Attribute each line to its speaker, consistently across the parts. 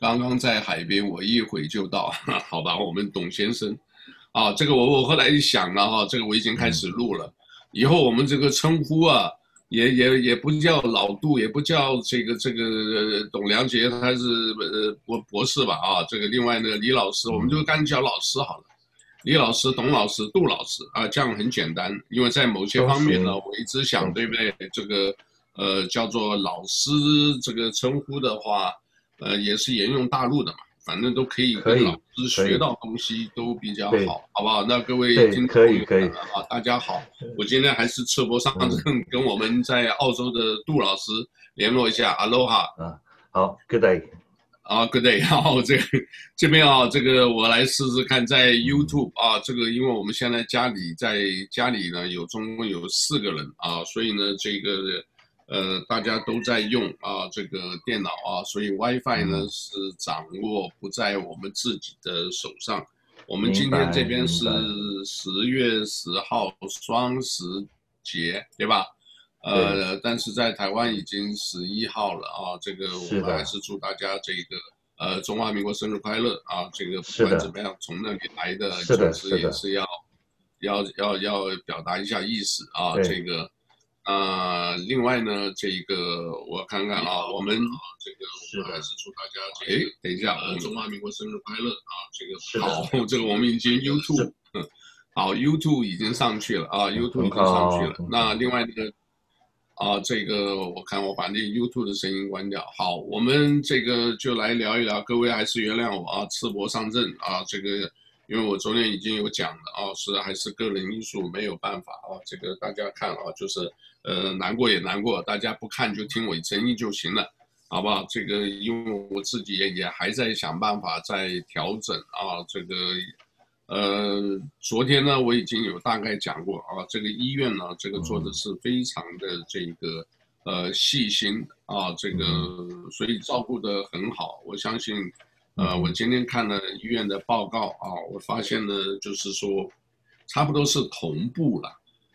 Speaker 1: 刚刚在海边，我一会就到。好吧，我们董先生，啊，这个我我后来一想了哈，这个我已经开始录了。以后我们这个称呼啊，也也也不叫老杜，也不叫这个这个董良杰，他是呃博博士吧啊。这个另外呢，李老师，我们就干叫老师好了。李老师、董老师、杜老师啊，这样很简单。因为在某些方面呢，我一直想，对不对？这个呃叫做老师这个称呼的话，呃也是沿用大陆的嘛。反正都可以跟老师学到东西都比较好，好不好？那各位听众
Speaker 2: 可以可以
Speaker 1: 啊，大家好，我今天还是赤膊上阵，跟我们在澳洲的杜老师联络一下，Aloha
Speaker 2: 啊，好，Good day，
Speaker 1: 啊，Good day，然后这个这边啊，这个我来试试看，在 YouTube 啊，这个因为我们现在家里在家里呢有总共有四个人啊，所以呢这个。呃，大家都在用啊，这个电脑啊，所以 WiFi 呢是掌握不在我们自己的手上。我们今天这边是十月十号双十节，对吧？呃，但是在台湾已经十一号了啊。这个我们还是祝大家这个呃中华民国生日快乐啊！这个不管怎么样，从那里来的就是也是要要要要表达一下意思啊，这个。啊、呃，另外呢，这个我看看啊，我们啊，这个我还是祝大家，哎，等一下，呃，中华民国生日快乐啊！这个好，这个我们已经 YouTube，嗯，好，YouTube 已经上去了啊，YouTube 已经上去了。那另外那个啊，这个我看我把那 YouTube 的声音关掉。好，我们这个就来聊一聊，各位还是原谅我啊，赤膊上阵啊，这个。因为我昨天已经有讲了啊，是还是个人因素没有办法啊，这个大家看啊，就是呃难过也难过，大家不看就听我声音就行了，好不好？这个因为我自己也也还在想办法在调整啊，这个呃昨天呢我已经有大概讲过啊，这个医院呢这个做的是非常的这个呃细心啊，这个所以照顾的很好，我相信。呃，我今天看了医院的报告啊，我发现呢，就是说，差不多是同步了，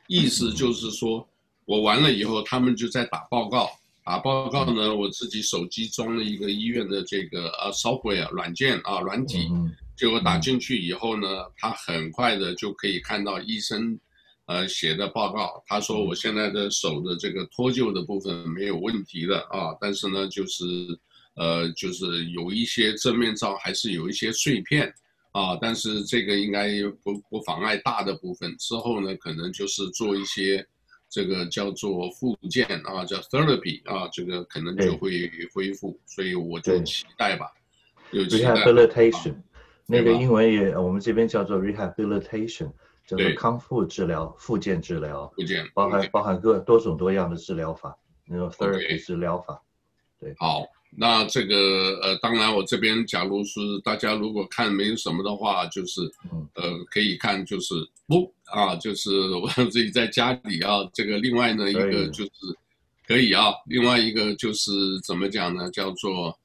Speaker 1: 意思就是说，我完了以后，他们就在打报告，打报告呢，我自己手机装了一个医院的这个呃 software 软件啊软体，结果打进去以后呢，他很快的就可以看到医生呃写的报告，他说我现在的手的这个脱臼的部分没有问题的啊，但是呢，就是。呃，就是有一些正面照还是有一些碎片啊，但是这个应该不不妨碍大的部分。之后呢，可能就是做一些这个叫做复健啊，叫 therapy 啊，这个可能就会恢复。所以我就期待吧，有期待。
Speaker 2: rehabilitation，、啊、那个英文也我们这边叫做 rehabilitation，叫做康复治疗、复健治疗。
Speaker 1: 复健
Speaker 2: 包含包含各多种多样的治疗法，那种 therapy 治疗法。对，
Speaker 1: 好。那这个呃，当然我这边假如是大家如果看没有什么的话，就是呃可以看就是不啊，就是我自己在家里啊，这个另外呢一个就是可以啊，另外一个就是怎么讲呢，叫做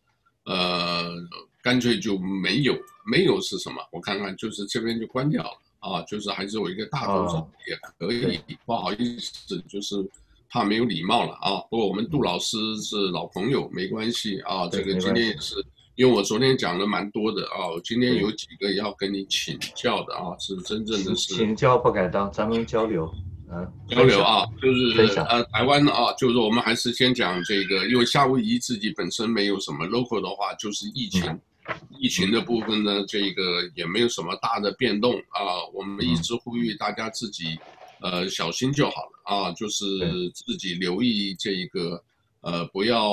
Speaker 1: 呃干脆就没有没有是什么？我看看就是这边就关掉了啊，就是还是有一个大头照也可以，不好意思就是。怕没有礼貌了啊！不过我们杜老师是老朋友，没关系啊。这个今天也是，因为我昨天讲了蛮多的啊，我今天有几个要跟你请教的啊，是真正的是
Speaker 2: 请教不敢当，咱们交流，嗯，
Speaker 1: 交流啊，就是呃，台湾啊，就是我们还是先讲这个，因为夏威夷自己本身没有什么 local 的话，就是疫情，嗯、疫情的部分呢，这个也没有什么大的变动啊，我们一直呼吁大家自己。呃，小心就好了啊，就是自己留意这一个，呃，不要，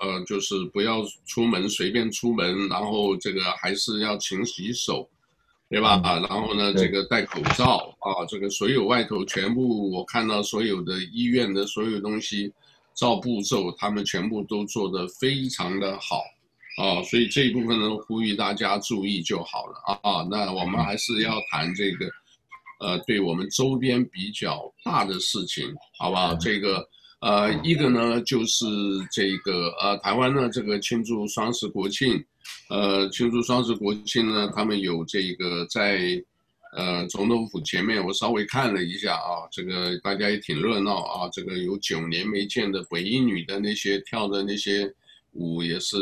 Speaker 1: 呃，就是不要出门随便出门，然后这个还是要勤洗手，对吧？啊，然后呢，这个戴口罩啊，这个所有外头全部我看到所有的医院的所有东西，照步骤他们全部都做得非常的好啊，所以这一部分呢，呼吁大家注意就好了啊。那我们还是要谈这个。呃，对我们周边比较大的事情，好不好？这个，呃，一个呢就是这个，呃，台湾呢这个庆祝双十国庆，呃，庆祝双十国庆呢，他们有这个在，呃，总统府前面，我稍微看了一下啊，这个大家也挺热闹啊，这个有九年没见的鬼衣女的那些跳的那些舞也是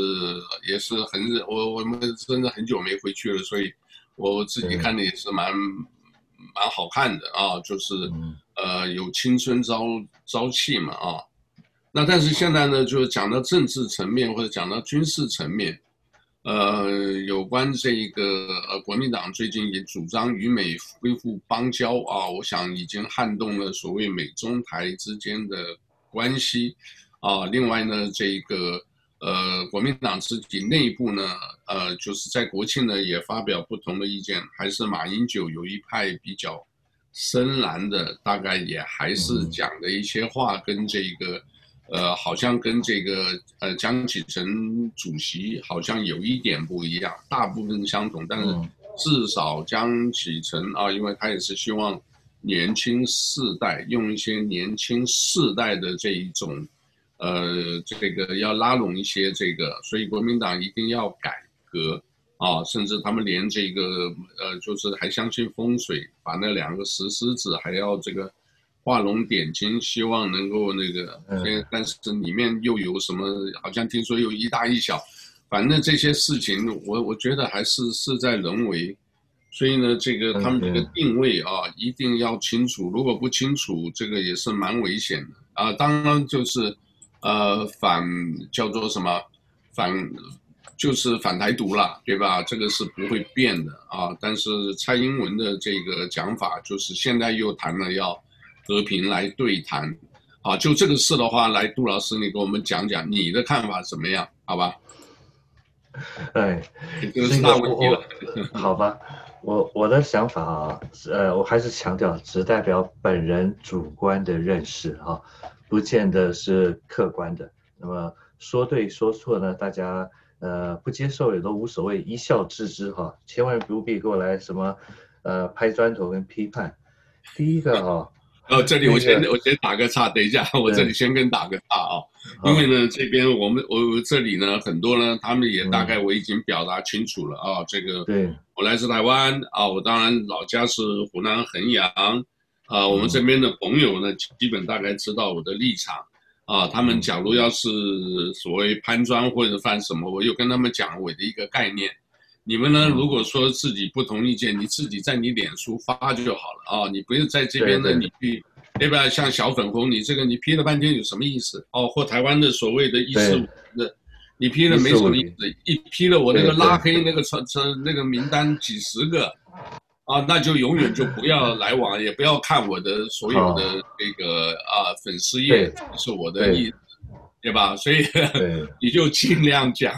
Speaker 1: 也是很我我们真的很久没回去了，所以我自己看的也是蛮蛮好看的啊，就是呃有青春朝朝气嘛啊。那但是现在呢，就是讲到政治层面或者讲到军事层面。呃，有关这一个呃，国民党最近也主张与美恢复邦交啊，我想已经撼动了所谓美中台之间的关系啊。另外呢，这个呃，国民党自己内部呢，呃，就是在国庆呢也发表不同的意见，还是马英九有一派比较深蓝的，大概也还是讲的一些话跟这个。呃，好像跟这个呃江启臣主席好像有一点不一样，大部分相同，但是至少江启臣啊，因为他也是希望年轻世代用一些年轻世代的这一种，呃，这个要拉拢一些这个，所以国民党一定要改革啊，甚至他们连这个呃，就是还相信风水，把那两个石狮子还要这个。画龙点睛，希望能够那个，嗯，但是里面又有什么？好像听说有一大一小，反正这些事情，我我觉得还是事在人为，所以呢，这个他们这个定位啊，一定要清楚。如果不清楚，这个也是蛮危险的啊。当然就是，呃，反叫做什么反，就是反台独了，对吧？这个是不会变的啊。但是蔡英文的这个讲法，就是现在又谈了要。和平来对谈，啊，就这个事的话，来杜老师，你给我们讲讲你的看法怎么样？好吧？
Speaker 2: 哎，
Speaker 1: 这个是大问题了。
Speaker 2: 好吧，我我的想法啊，呃，我还是强调，只代表本人主观的认识啊，不见得是客观的。那么说对说错呢，大家呃不接受也都无所谓，一笑置之哈，千万不必过来什么呃拍砖头跟批判。第一个哈。
Speaker 1: 哦，这里我先我先打个岔，等一下，我这里先跟打个岔啊，因为呢，这边我们我这里呢，很多呢，他们也大概我已经表达清楚了啊，这个，对，我来自台湾啊，我当然老家是湖南衡阳啊，我们这边的朋友呢，基本大概知道我的立场啊，他们假如要是所谓攀砖或者犯什么，我又跟他们讲我的一个概念。你们呢？如果说自己不同意见，你自己在你脸书发就好了啊！你不用在这边呢，你去，对吧？像小粉红，你这个你批了半天有什么意思？哦，或台湾的所谓的“一四五”的，你批了没什么意思？一批了我那个拉黑那个传传那个名单几十个，啊，那就永远就不要来往，也不要看我的所有的那个啊粉丝页，是我的意思。对吧？所以 你就尽量讲，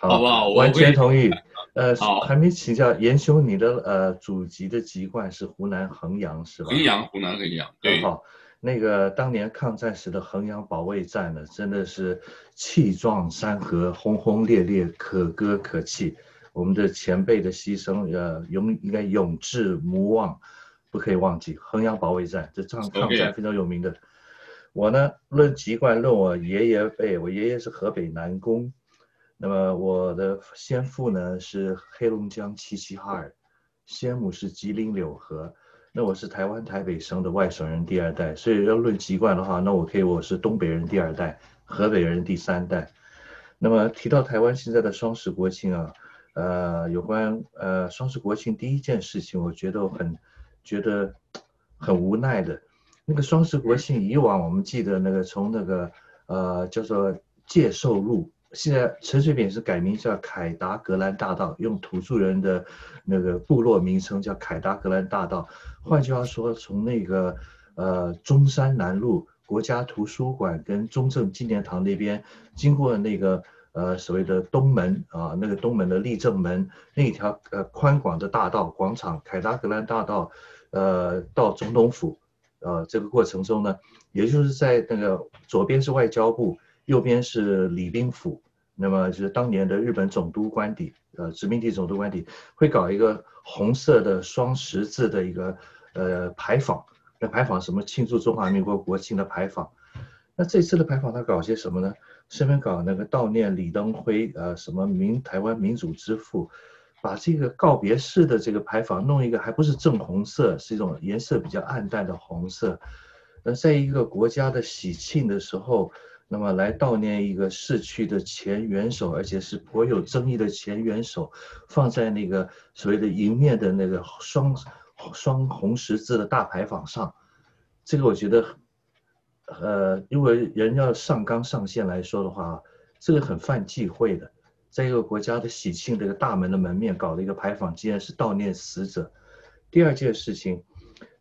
Speaker 1: 好不好？
Speaker 2: 完全同意。呃，还没请教严兄，你的呃祖籍的籍贯是湖南衡阳是吧？
Speaker 1: 衡阳，湖南衡阳。对。
Speaker 2: 好，那个当年抗战时的衡阳保卫战呢，真的是气壮山河，轰轰烈烈，可歌可泣。我们的前辈的牺牲，呃，永应该永志无忘，不可以忘记。衡阳保卫战，这场抗战非常有名的。我呢，论籍贯，论我爷爷辈，我爷爷是河北南宫，那么我的先父呢是黑龙江齐齐哈尔，先母是吉林柳河，那我是台湾台北生的外省人第二代，所以要论籍贯的话，那我可以我是东北人第二代，河北人第三代。那么提到台湾现在的双十国庆啊，呃，有关呃双十国庆第一件事情，我觉得我很觉得很无奈的。那个双十国庆，以往我们记得那个从那个呃叫做界寿路，现在陈水扁是改名叫凯达格兰大道，用土著人的那个部落名称叫凯达格兰大道。换句话说，从那个呃中山南路国家图书馆跟中正纪念堂那边，经过那个呃所谓的东门啊，那个东门的立正门那一条呃宽广的大道广场，凯达格兰大道，呃到总统府。呃，这个过程中呢，也就是在那个左边是外交部，右边是礼宾府，那么就是当年的日本总督官邸，呃，殖民地总督官邸会搞一个红色的双十字的一个呃牌坊，那牌坊什么庆祝中华民国国庆的牌坊，那这次的牌坊他搞些什么呢？顺便搞那个悼念李登辉，呃，什么民台湾民主之父。把这个告别式的这个牌坊弄一个，还不是正红色，是一种颜色比较暗淡的红色。那，在一个国家的喜庆的时候，那么来悼念一个逝去的前元首，而且是颇有争议的前元首，放在那个所谓的迎面的那个双双红十字的大牌坊上，这个我觉得，呃，因为人要上纲上线来说的话，这个很犯忌讳的，在一个国家的喜庆这个大门的门面搞了一个牌坊，竟然是悼念死者。第二件事情，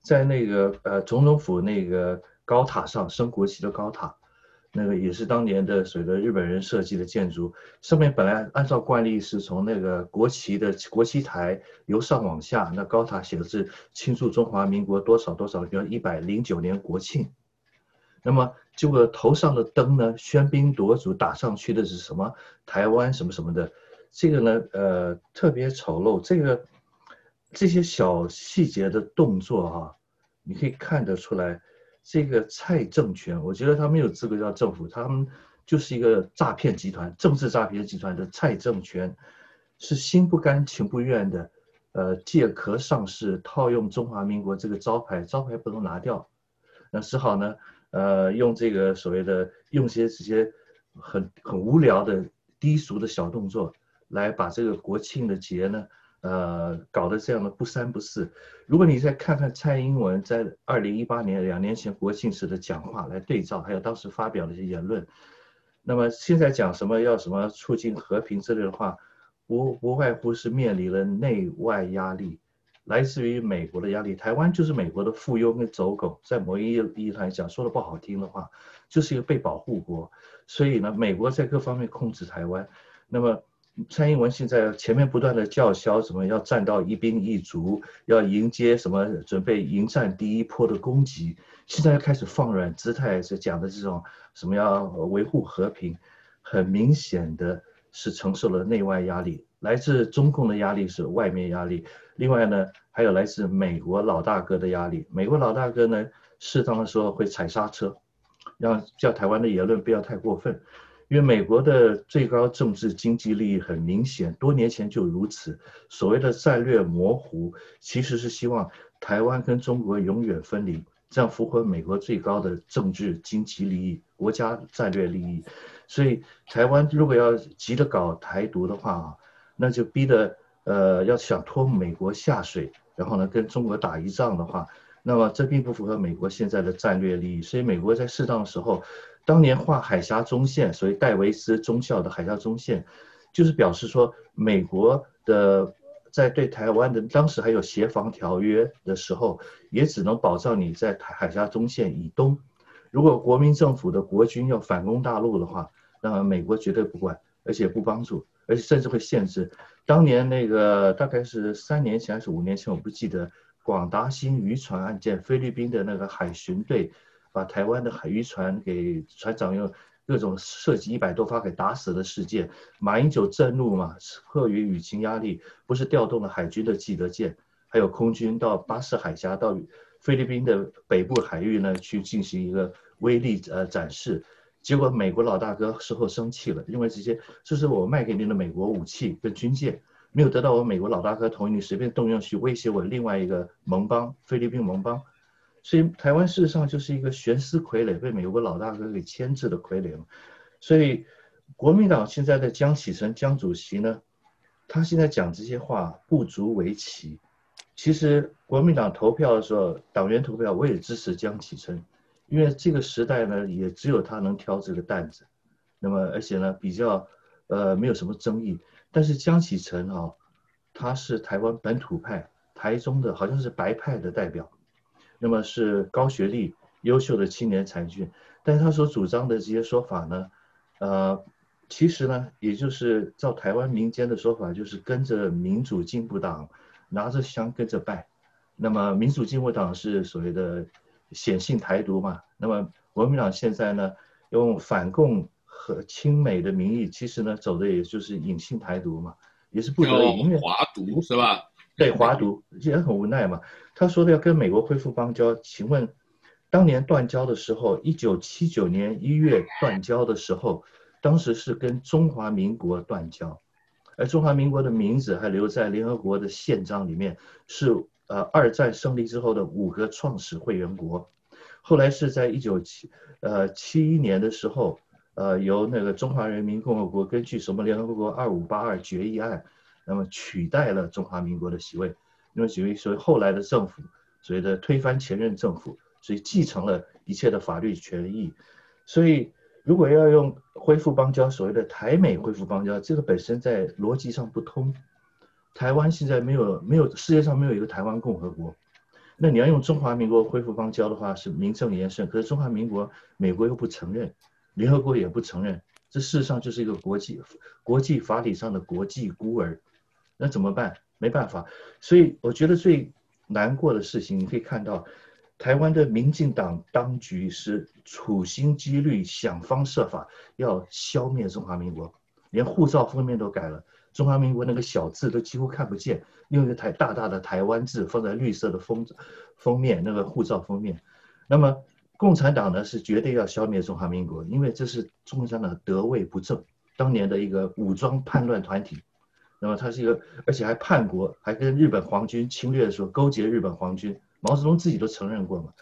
Speaker 2: 在那个呃总统府那个高塔上升国旗的高塔。那个也是当年的所谓的日本人设计的建筑，上面本来按照惯例是从那个国旗的国旗台由上往下，那高塔写的是庆祝中华民国多少多少，比如一百零九年国庆。那么结果头上的灯呢，喧宾夺主打上去的是什么？台湾什么什么的，这个呢，呃，特别丑陋。这个这些小细节的动作啊，你可以看得出来。这个蔡政权，我觉得他没有资格叫政府，他们就是一个诈骗集团，政治诈骗集团的蔡政权，是心不甘情不愿的，呃，借壳上市，套用中华民国这个招牌，招牌不能拿掉，那只好呢，呃，用这个所谓的用些这些很很无聊的低俗的小动作，来把这个国庆的节呢。呃，搞得这样的不三不四。如果你再看看蔡英文在二零一八年两年前国庆时的讲话来对照，还有当时发表的一些言论，那么现在讲什么要什么促进和平之类的话，无无外乎是面临了内外压力，来自于美国的压力。台湾就是美国的附庸跟走狗，在某一意义上来讲，说的不好听的话，就是一个被保护国。所以呢，美国在各方面控制台湾，那么。蔡英文现在前面不断的叫嚣，什么要站到一兵一卒，要迎接什么，准备迎战第一波的攻击。现在又开始放软姿态，是讲的这种什么要维护和平，很明显的是承受了内外压力，来自中共的压力是外面压力，另外呢还有来自美国老大哥的压力。美国老大哥呢适当的时候会踩刹车，让叫台湾的言论不要太过分。因为美国的最高政治经济利益很明显，多年前就如此。所谓的战略模糊，其实是希望台湾跟中国永远分离，这样符合美国最高的政治经济利益、国家战略利益。所以，台湾如果要急着搞台独的话啊，那就逼得呃要想拖美国下水，然后呢跟中国打一仗的话，那么这并不符合美国现在的战略利益。所以，美国在适当的时候。当年画海峡中线，所谓戴维斯中校的海峡中线，就是表示说美国的在对台湾的当时还有协防条约的时候，也只能保障你在台海峡中线以东。如果国民政府的国军要反攻大陆的话，那么美国绝对不管，而且不帮助，而且甚至会限制。当年那个大概是三年前还是五年前，我不记得广达兴渔船案件，菲律宾的那个海巡队。把台湾的海渔船给船长用各种射击一百多发给打死的事件，马英九震怒嘛，迫于舆情压力，不是调动了海军的基德舰，还有空军到巴士海峡到菲律宾的北部海域呢去进行一个威力呃展示，结果美国老大哥事后生气了，因为这些这是我卖给你的美国武器跟军舰，没有得到我美国老大哥同意，你随便动用去威胁我另外一个盟邦菲律宾盟邦。所以台湾事实上就是一个悬丝傀儡，被美国老大哥给牵制的傀儡。所以国民党现在的江启臣江主席呢，他现在讲这些话不足为奇。其实国民党投票的时候，党员投票我也支持江启臣，因为这个时代呢，也只有他能挑这个担子。那么而且呢，比较呃没有什么争议。但是江启臣啊，他是台湾本土派，台中的好像是白派的代表。那么是高学历、优秀的青年才俊，但是他所主张的这些说法呢，呃，其实呢，也就是照台湾民间的说法，就是跟着民主进步党拿着香跟着拜。那么民主进步党是所谓的显性台独嘛？那么国民党现在呢，用反共和亲美的名义，其实呢，走的也就是隐性台独嘛，也是不得已，因为
Speaker 1: 华独是吧？
Speaker 2: 对，华独也很无奈嘛。他说的要跟美国恢复邦交，请问，当年断交的时候，一九七九年一月断交的时候，当时是跟中华民国断交，而中华民国的名字还留在联合国的宪章里面，是呃二战胜利之后的五个创始会员国。后来是在一九七呃七一年的时候，呃，由那个中华人民共和国根据什么联合国二五八二决议案，那么取代了中华民国的席位，那么所以所以后来的政府所谓的推翻前任政府，所以继承了一切的法律权益，所以如果要用恢复邦交，所谓的台美恢复邦交，这个本身在逻辑上不通。台湾现在没有没有世界上没有一个台湾共和国，那你要用中华民国恢复邦交的话是名正言顺，可是中华民国美国又不承认。联合国也不承认，这事实上就是一个国际国际法理上的国际孤儿，那怎么办？没办法，所以我觉得最难过的事情，你可以看到，台湾的民进党当局是处心积虑、想方设法要消灭中华民国，连护照封面都改了，中华民国那个小字都几乎看不见，用一个台大大的台湾字放在绿色的封封面，那个护照封面，那么。共产党呢是绝对要消灭中华民国，因为这是共产党得位不正，当年的一个武装叛乱团体，那么他是一个，而且还叛国，还跟日本皇军侵略的时候勾结日本皇军，毛泽东自己都承认过嘛。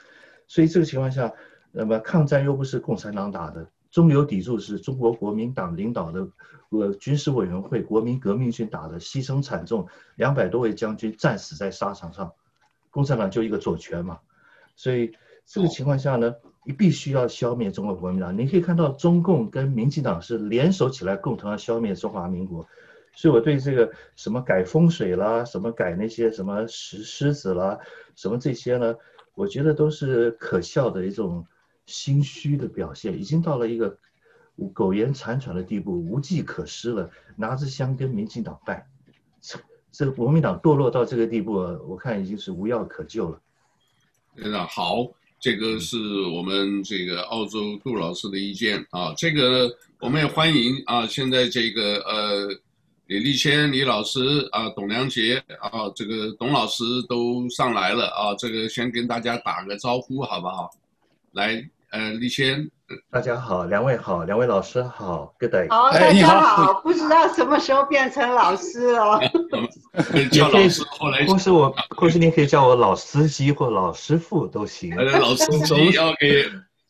Speaker 2: 所以这个情况下，那么抗战又不是共产党打的，中流砥柱是中国国民党领导的呃军事委员会国民革命军打的，牺牲惨重，两百多位将军战死在沙场上，共产党就一个左权嘛，所以。这个情况下呢，你必须要消灭中国国民党。你可以看到，中共跟民进党是联手起来，共同要消灭中华民国。所以，我对这个什么改风水啦，什么改那些什么石狮子啦，什么这些呢，我觉得都是可笑的一种心虚的表现，已经到了一个苟延残喘的地步，无计可施了。拿着香跟民进党拜，这个国民党堕落到这个地步，我看已经是无药可救了。
Speaker 1: 非常好。这个是我们这个澳洲杜老师的意见啊，这个我们也欢迎啊。现在这个呃，李立谦李老师啊，董良杰啊，这个董老师都上来了啊。这个先跟大家打个招呼好不好？来，呃，李谦。
Speaker 2: 大家好，两位好，两位老师好，Good day。
Speaker 3: 好，大家好，不知道什么时候变成老师哦。
Speaker 1: 叫老师，后来
Speaker 2: 或是我，或是你可以叫我老司机或老师傅都行。
Speaker 1: 老司机 要给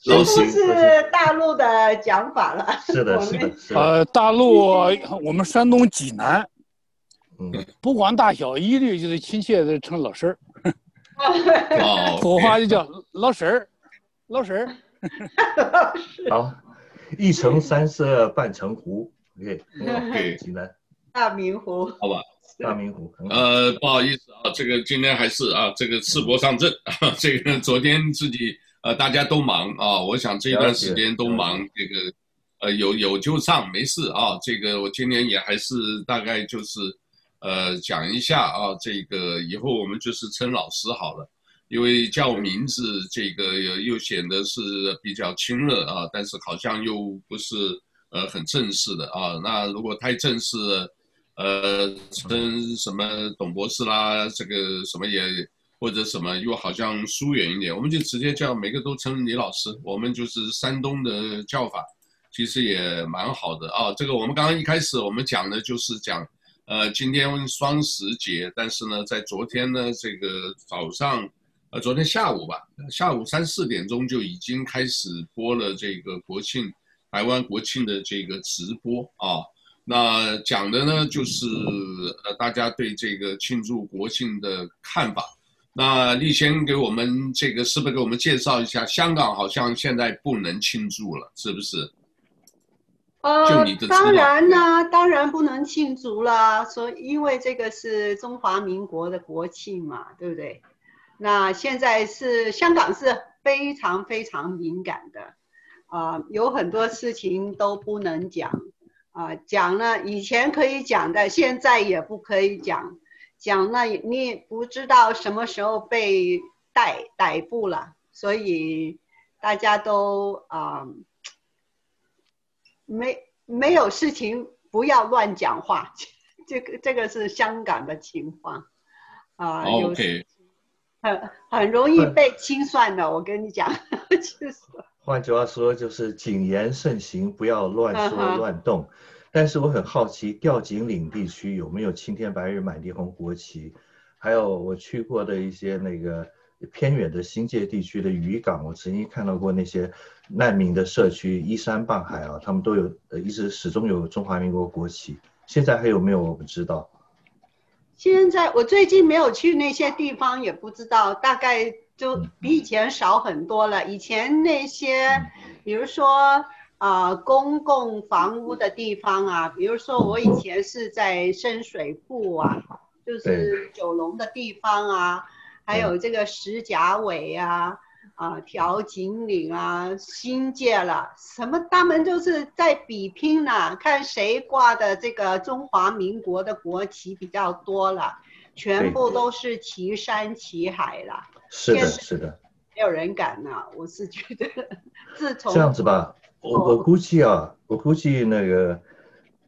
Speaker 3: 老师是大陆的讲法了。
Speaker 2: 是的，是的，是的。
Speaker 4: 呃，大陆我们山东济南，嗯，不管大小，一律就是亲切的称老师儿。哦，土话就叫老师儿，老师儿。
Speaker 2: 好，一城三色半城湖，OK，
Speaker 1: 对，
Speaker 2: 济南，
Speaker 3: 大明湖，
Speaker 1: 好吧，
Speaker 2: 大明湖。
Speaker 1: 呃，不好意思啊，这个今天还是啊，这个赤膊上阵。啊，这个昨天自己呃大家都忙啊，我想这一段时间都忙，这个呃有有就上没事啊，这个我今天也还是大概就是呃讲一下啊，这个以后我们就是称老师好了。因为叫我名字，这个又显得是比较亲热啊，但是好像又不是呃很正式的啊。那如果太正式，呃，称什么董博士啦，这个什么也或者什么又好像疏远一点，我们就直接叫每个都称李老师。我们就是山东的叫法，其实也蛮好的啊。这个我们刚刚一开始我们讲的就是讲，呃，今天双十节，但是呢，在昨天呢这个早上。呃，昨天下午吧，下午三四点钟就已经开始播了这个国庆，台湾国庆的这个直播啊。那讲的呢，就是呃，大家对这个庆祝国庆的看法。那立先给我们这个是不是给我们介绍一下？香港好像现在不能庆祝了，是不是？
Speaker 3: 呃，当然呢，当然不能庆祝了。所以因为这个是中华民国的国庆嘛，对不对？那现在是香港是非常非常敏感的，啊、有很多事情都不能讲，啊、讲了以前可以讲的，现在也不可以讲，讲了你不知道什么时候被逮逮捕了，所以大家都啊、没没有事情不要乱讲话，这个这个是香港的情况，啊、呃
Speaker 1: ，OK。
Speaker 3: 很很容易被清算的，我跟你讲，就是。
Speaker 2: 换句话说，就是谨言慎行，不要乱说乱动。但是我很好奇，吊井岭地区有没有青天白日满地红国旗？还有我去过的一些那个偏远的新界地区的渔港，我曾经看到过那些难民的社区，依山傍海啊，他们都有呃，一直始终有中华民国国旗。现在还有没有？我不知道。
Speaker 3: 现在我最近没有去那些地方，也不知道，大概就比以前少很多了。以前那些，比如说啊、呃，公共房屋的地方啊，比如说我以前是在深水埗啊，就是九龙的地方啊，还有这个石甲尾啊。啊，调景岭啊，新界了，什么他们就是在比拼呢，看谁挂的这个中华民国的国旗比较多了，全部都是齐山齐海了。
Speaker 2: 是的，是的，
Speaker 3: 没有人敢呢，我是觉得，自从
Speaker 2: 这样子吧，我我估计啊，我估计那个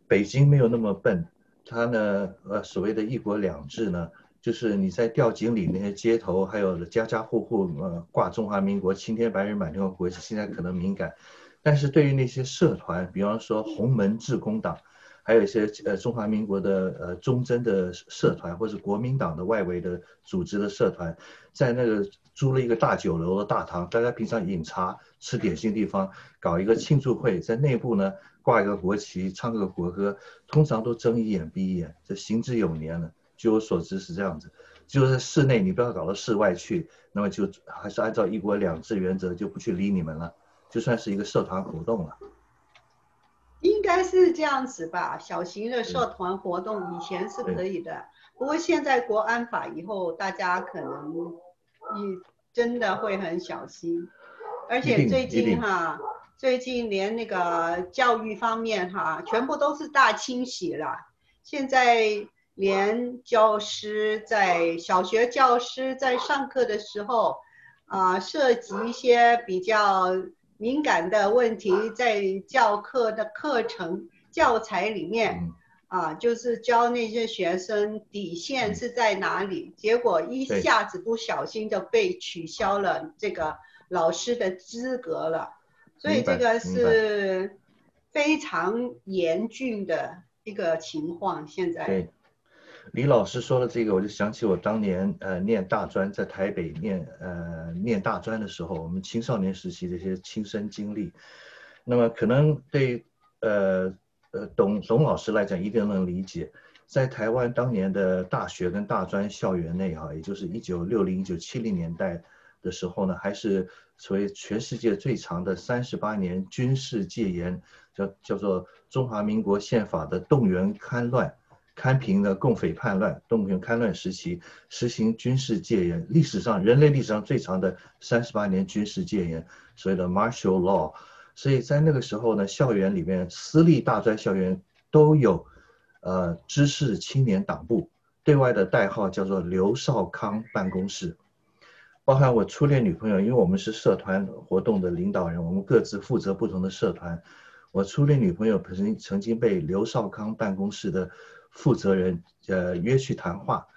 Speaker 2: 北京没有那么笨，他呢，呃，所谓的一国两制呢。就是你在吊井里那些街头，还有家家户户呃挂中华民国青天白日满天的国旗，现在可能敏感，但是对于那些社团，比方说洪门致公党，还有一些呃中华民国的呃忠贞的社团，或者国民党的外围的组织的社团，在那个租了一个大酒楼的大堂，大家平常饮茶吃点心地方，搞一个庆祝会，在内部呢挂一个国旗，唱个国歌，通常都睁一眼闭一眼，这行之有年了。据我所知是这样子，就是在室内，你不要搞到室外去，那么就还是按照一国两制原则，就不去理你们了，就算是一个社团活动了。
Speaker 3: 应该是这样子吧，小型的社团活动以前是可以的，不过现在国安法以后，大家可能你真的会很小心，而且最近哈，最近连那个教育方面哈，全部都是大清洗了，现在。连教师在小学教师在上课的时候，啊，涉及一些比较敏感的问题，在教课的课程教材里面，啊，就是教那些学生底线是在哪里，结果一下子不小心就被取消了这个老师的资格了，所以这个是非常严峻的一个情况，现在。
Speaker 2: 李老师说了这个，我就想起我当年呃念大专，在台北念呃念大专的时候，我们青少年时期的一些亲身经历。那么可能对呃呃董董老师来讲一定能理解，在台湾当年的大学跟大专校园内哈，也就是一九六零一九七零年代的时候呢，还是所谓全世界最长的三十八年军事戒严，叫叫做中华民国宪法的动员戡乱。堪平的共匪叛乱，动员戡乱时期实行军事戒严，历史上人类历史上最长的三十八年军事戒严，所谓的 Martial Law。所以在那个时候呢，校园里面私立大专校园都有，呃，知识青年党部，对外的代号叫做刘少康办公室。包含我初恋女朋友，因为我们是社团活动的领导人，我们各自负责不同的社团。我初恋女朋友曾曾经被刘少康办公室的。负责人呃约去谈话，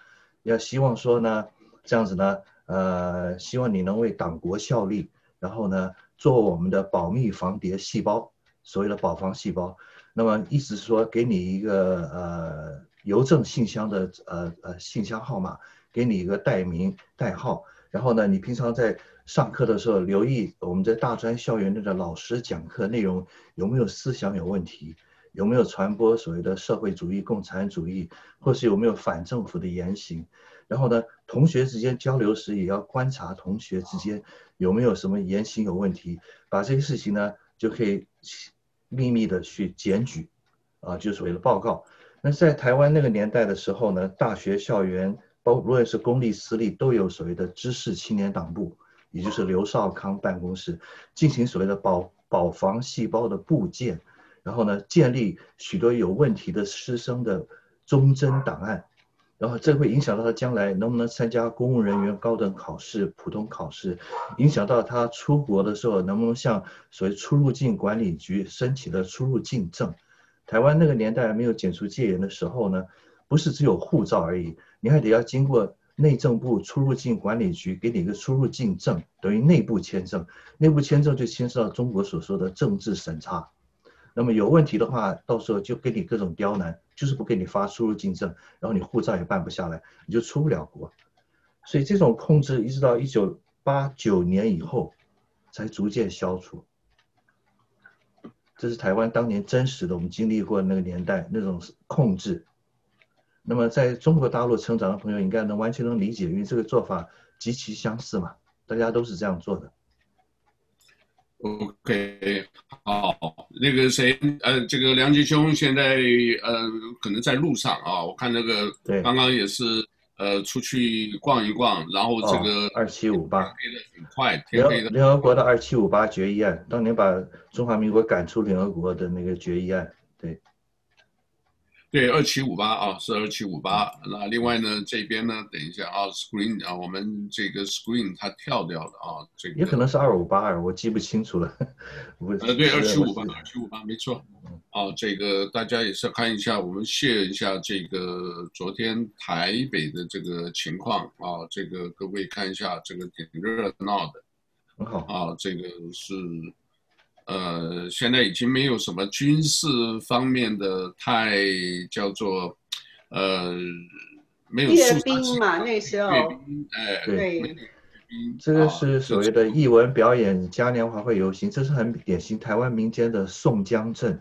Speaker 2: 要希望说呢，这样子呢，呃，希望你能为党国效力，然后呢，做我们的保密防谍细胞，所谓的保防细胞。那么意思是说，给你一个呃邮政信箱的呃呃信箱号码，给你一个代名代号，然后呢，你平常在上课的时候留意我们在大专校园内的老师讲课内容有没有思想有问题。有没有传播所谓的社会主义、共产主义，或是有没有反政府的言行？然后呢，同学之间交流时也要观察同学之间有没有什么言行有问题，把这些事情呢就可以秘密的去检举，啊，就所谓的报告。那在台湾那个年代的时候呢，大学校园，包无论是公立私立，都有所谓的知识青年党部，也就是刘少康办公室，进行所谓的保保防细胞的布建。然后呢，建立许多有问题的师生的忠贞档案，然后这会影响到他将来能不能参加公务人员高等考试、普通考试，影响到他出国的时候能不能向所谓出入境管理局申请的出入境证。台湾那个年代没有解除戒严的时候呢，不是只有护照而已，你还得要经过内政部出入境管理局给你一个出入境证，等于内部签证。内部签证就牵涉到中国所说的政治审查。那么有问题的话，到时候就给你各种刁难，就是不给你发出入境证，然后你护照也办不下来，你就出不了国。所以这种控制一直到一九八九年以后才逐渐消除。这是台湾当年真实的，我们经历过那个年代那种控制。那么在中国大陆成长的朋友应该能完全能理解，因为这个做法极其相似嘛，大家都是这样做的。
Speaker 1: OK，好，那个谁，呃，这个梁杰兄现在呃可能在路上啊，我看那个刚刚也是呃出去逛一逛，然后这个
Speaker 2: 二七五八
Speaker 1: 黑的很快，天黑的。
Speaker 2: 联合国的二七五八决议案，当年把中华民国赶出联合国的那个决议案，对。
Speaker 1: 对，二七五八啊，是二七五八。那另外呢，这边呢，等一下啊，screen 啊，我们这个 screen 它跳掉了啊，这个
Speaker 2: 也可能是二五八二，我记不清楚了。
Speaker 1: 呃，对，二七五八，二七五八，没错。啊，这个大家也是看一下，我们 share 一下这个昨天台北的这个情况啊，这个各位看一下，这个挺热闹的。
Speaker 2: 很好
Speaker 1: 啊，这个是。呃，现在已经没有什么军事方面的太叫做，呃，没有
Speaker 3: 阅兵嘛，那时候阅兵，
Speaker 1: 哎，对，
Speaker 2: 对这个是所谓的艺文表演、嘉年华会游行，这是很典型台湾民间的宋江镇，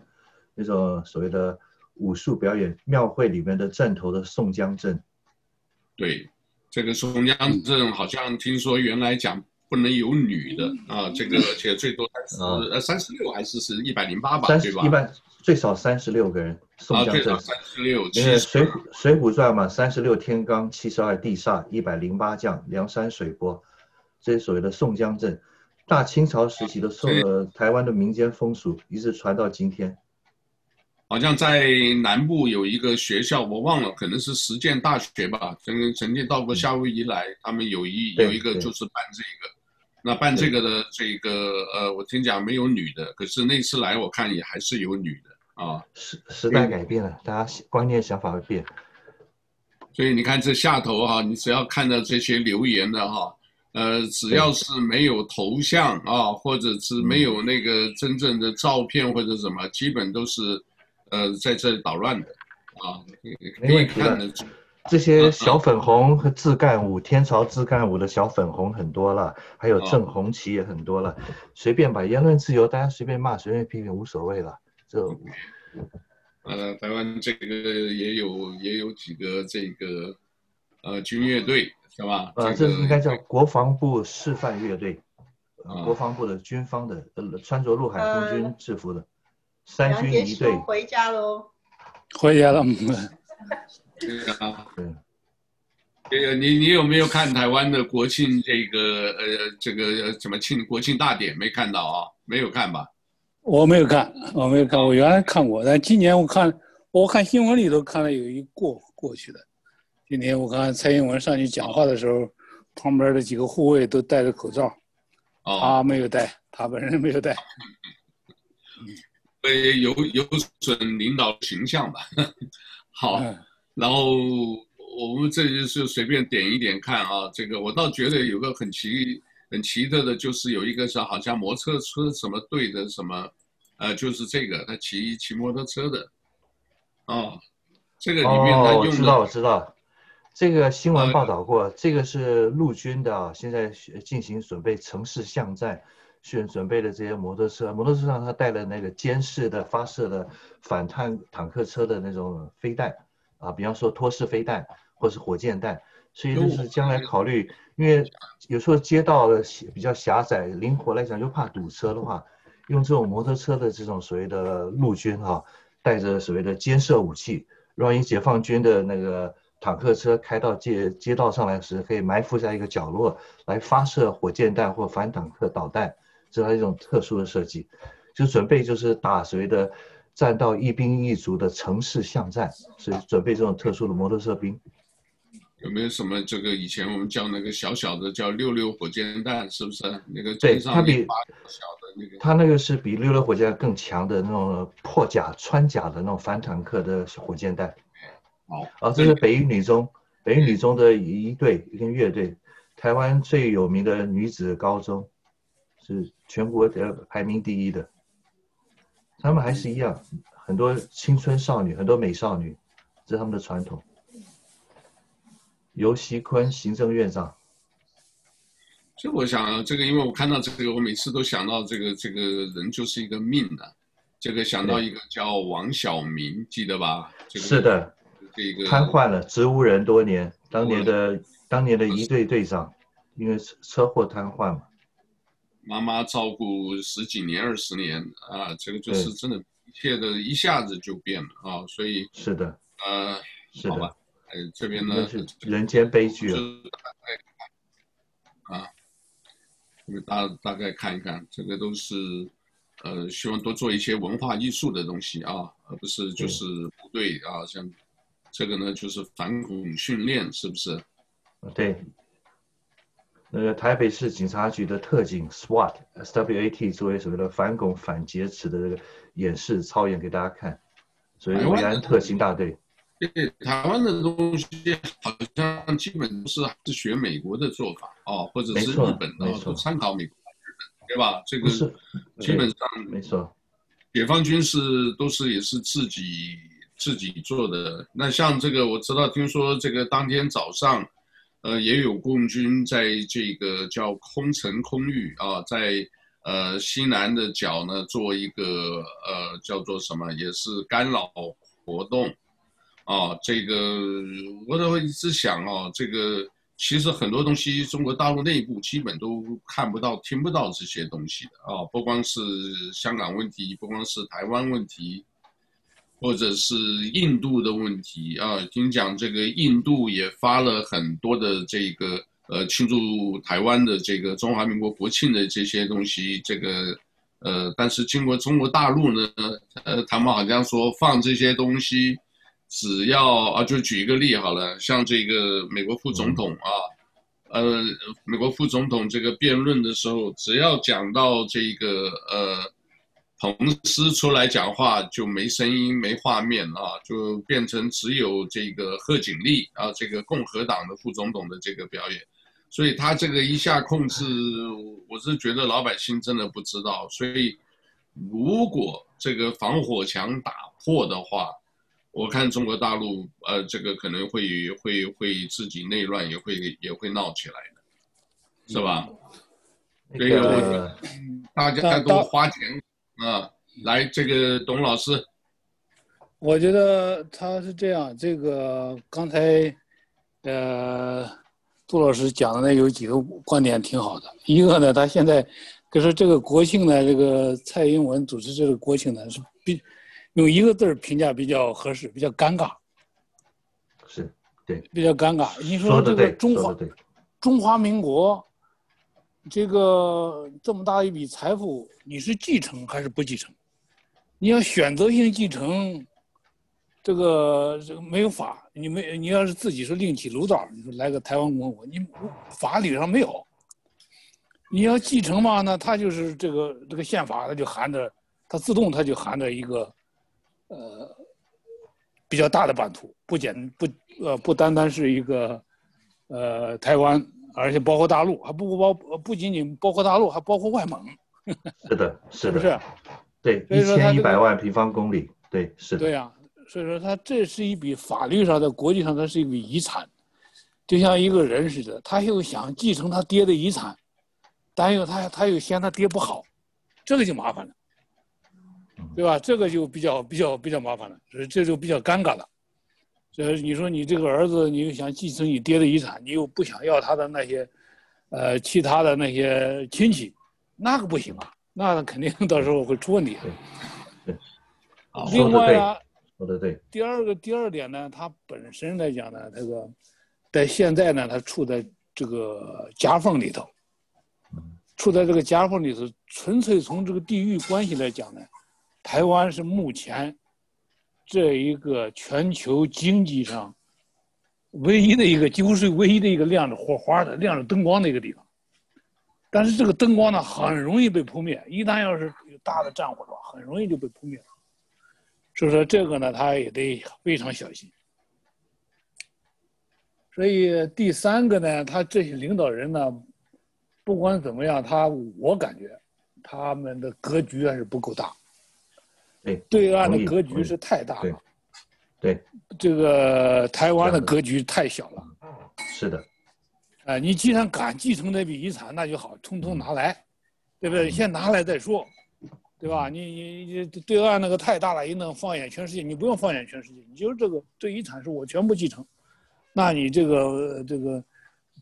Speaker 2: 那种所谓的武术表演，庙会里面的阵头的宋江镇。
Speaker 1: 对，这个宋江镇好像听说原来讲。不能有女的啊，这个而且最多三十呃三十六还是是一百零八吧，对吧？
Speaker 2: 一般最少三十六个人。宋江阵
Speaker 1: 三十六，
Speaker 2: 因为水浒《水浒传》嘛，三十六天罡，七十二地煞，一百零八将，梁山水泊，这些所谓的宋江阵，大清朝时期的宋呃台湾的民间风俗，一直传到今天。
Speaker 1: 好像在南部有一个学校，我忘了，可能是实践大学吧。曾曾经到过夏威夷来，他们有一有一个就是办这个。那办这个的这个呃，我听讲没有女的，可是那次来我看也还是有女的啊。
Speaker 2: 时时代改变了，嗯、大家观念想法会变。
Speaker 1: 所以你看这下头哈、啊，你只要看到这些留言的哈、啊，呃，只要是没有头像啊，或者是没有那个真正的照片或者什么，基本都是呃在这里捣乱的啊。可以看得出。
Speaker 2: 这些小粉红和自干五，天朝自干五的小粉红很多了，还有正红旗也很多了，随便吧，言论自由，大家随便骂，随便批评，无所谓了。这，
Speaker 1: 呃，台湾这个也有也有几个这个，呃，军乐队是吧？
Speaker 2: 呃，这应该叫国防部示范乐队，呃，国防部的军方的，呃，穿着陆海空军制服的，三军仪队。
Speaker 3: 回家喽。
Speaker 4: 回家了。
Speaker 1: 对啊，这个你你有没有看台湾的国庆这个呃这个什么庆国庆大典？没看到啊？没有看吧？
Speaker 4: 我没有看，我没有看。我原来看过，但今年我看我看新闻里头看了有一过过去的。今天我看蔡英文上去讲话的时候，旁边的几个护卫都戴着口罩，他没有戴，他本人没有戴。
Speaker 1: 会有有损领导形象吧？好。然后我们这就是随便点一点看啊，这个我倒觉得有个很奇很奇特的，就是有一个是好像摩托车什么队的什么，呃，就是这个他骑骑摩托车的，哦，这个里面他用的，
Speaker 2: 哦，我知道我知道，这个新闻报道过，呃，这个是陆军的啊，现在进行准备城市巷战，选准备的这些摩托车，摩托车上他带了那个监视的发射的反坦坦克车的那种飞弹。啊，比方说托式飞弹或是火箭弹，所以就是将来考虑，因为有时候街道的比较狭窄，灵活来讲又怕堵车的话，用这种摩托车的这种所谓的陆军哈、啊，带着所谓的监射武器，万一解放军的那个坦克车开到街街道上来时，可以埋伏在一个角落来发射火箭弹或反坦克导弹，这是一种特殊的设计，就准备就是打所谓的。战到一兵一卒的城市巷战，所以准备这种特殊的摩托车兵。
Speaker 1: 有没有什么这个以前我们叫那个小小的叫六六火箭弹，是不是？那个
Speaker 2: 对，它比小的那个，它那个是比六六火箭弹更强的那种破甲穿甲的那种反坦克的火箭弹。
Speaker 1: 哦，
Speaker 2: 啊，这是北一女中，北一女中的一队一个乐队，台湾最有名的女子高中，是全国的排名第一的。他们还是一样，很多青春少女，很多美少女，这是他们的传统。尤锡坤行政院长。
Speaker 1: 所以我想，这个因为我看到这个，我每次都想到这个这个人就是一个命啊。这个想到一个叫王晓明，记得吧？这个、
Speaker 2: 是的，
Speaker 1: 这个
Speaker 2: 瘫痪了，植物人多年，当年的当年的一队队长，因为车祸瘫痪嘛。
Speaker 1: 妈妈照顾十几年、二十年啊，这个就是真的，一切的一下子就变了啊，所以
Speaker 2: 是的，
Speaker 1: 呃，
Speaker 2: 是的
Speaker 1: 好吧，哎，这边呢
Speaker 2: 是人间悲剧
Speaker 1: 啊。大大概看一看，这个都是，呃，希望多做一些文化艺术的东西啊，而不是就是部队啊，像这个呢就是反恐训练，是不是？
Speaker 2: 对。那个台北市警察局的特警 SWAT，SWAT 作为所谓的反恐反劫持的这个演示操演给大家看，所以维安特勤大队。
Speaker 1: 对，台湾的东西好像基本都是是学美国的做法哦，或者是日本的，都参考美国、日本，对吧？这个基本上
Speaker 2: 没错。
Speaker 1: 解放军是都是也是自己自己做的。那像这个我知道，听说这个当天早上，呃，也有共军在这个叫空城空域啊，在呃西南的角呢做一个呃叫做什么，也是干扰活动。啊，这个我都一直想啊，这个其实很多东西中国大陆内部基本都看不到、听不到这些东西的啊，不光是香港问题，不光是台湾问题，或者是印度的问题啊。听讲这个印度也发了很多的这个呃庆祝台湾的这个中华民国国庆的这些东西，这个呃，但是经过中国大陆呢，呃，他们好像说放这些东西。只要啊，就举一个例好了，像这个美国副总统啊，呃，美国副总统这个辩论的时候，只要讲到这个呃，彭斯出来讲话就没声音、没画面啊，就变成只有这个贺锦丽啊，这个共和党的副总统的这个表演，所以他这个一下控制，我是觉得老百姓真的不知道，所以如果这个防火墙打破的话。我看中国大陆，呃，这个可能会会会自己内乱，也会也会闹起来的，是吧？这、嗯，我大家都花钱啊，来这个董老师。
Speaker 4: 我觉得他是这样，这个刚才，呃，杜老师讲的那有几个观点挺好的。一个呢，他现在就是这个国庆呢，这个蔡英文组织这个国庆呢是比。用一个字评价比较合适，比较尴尬，
Speaker 2: 是，对，
Speaker 4: 比较尴尬。你说这个中华中华民国，这个这么大一笔财富，你是继承还是不继承？你要选择性继承，这个这个没有法，你没你要是自己说另起炉灶，你说来个台湾共和国，你法理上没有。你要继承嘛，那它就是这个这个宪法，它就含着，它自动它就含着一个。呃，比较大的版图，不简不呃不单单是一个，呃台湾，而且包括大陆，还不包不仅仅包括大陆，还包括外蒙。
Speaker 2: 是的，是的，是
Speaker 4: 不是？
Speaker 2: 对，一千一百万平方公里，对，是的。
Speaker 4: 对呀、啊，所以说它这是一笔法律上在国际上它是一笔遗产，就像一个人似的，他又想继承他爹的遗产，但又他他又嫌他爹不好，这个就麻烦了。对吧？这个就比较比较比较麻烦了，所以这就比较尴尬了。所以你说你这个儿子，你又想继承你爹的遗产，你又不想要他的那些，呃，其他的那些亲戚，那个不行啊，那肯定到时候会出问题。
Speaker 2: 对，对。
Speaker 4: 另外啊，
Speaker 2: 说的对。
Speaker 4: 第二个第二点呢，他本身来讲呢，这个在现在呢，他处在这个夹缝里头，处在这个夹缝里头，纯粹从这个地域关系来讲呢。台湾是目前这一个全球经济上唯一的一个，几乎是唯一的一个亮着火花的、亮着灯光的一个地方。但是这个灯光呢，很容易被扑灭。一旦要是有大的战火的话，很容易就被扑灭了。所以说这个呢，他也得非常小心。所以第三个呢，他这些领导人呢，不管怎么样，他我感觉他们的格局还是不够大。
Speaker 2: 对，
Speaker 4: 对岸的格局是太大了，
Speaker 2: 对，对，
Speaker 4: 这个台湾的格局太小了，
Speaker 2: 是的。
Speaker 4: 啊，你既然敢继承这笔遗产，那就好，通通拿来，对不对？先拿来再说，对吧？你你你对岸那个太大了，一弄放眼全世界，你不用放眼全世界，你就是这个这遗产是我全部继承，那你这个这个，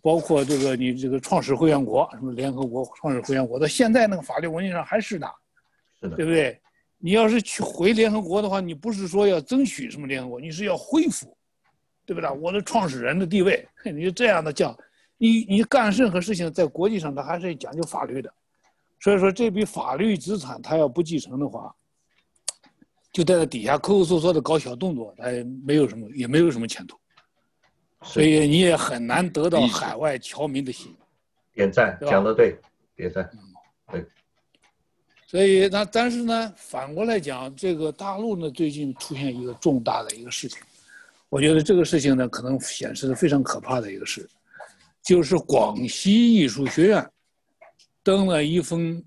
Speaker 4: 包括这个你这个创始会员国什么联合国创始会员国，到现在那个法律文件上还是的，
Speaker 2: 是的，
Speaker 4: 对不对？你要是去回联合国的话，你不是说要争取什么联合国，你是要恢复，对不对？我的创始人的地位，你就这样的讲。你你干任何事情，在国际上，它还是讲究法律的，所以说这笔法律资产，他要不继承的话，就在那底下抠抠搜搜的搞小动作，他也没有什么，也没有什么前途，所以你也很难得到海外侨民的心。
Speaker 2: 点赞，讲的对，点赞，对。
Speaker 4: 所以那但是呢，反过来讲，这个大陆呢，最近出现一个重大的一个事情，我觉得这个事情呢，可能显示的非常可怕的一个事。就是广西艺术学院登了一封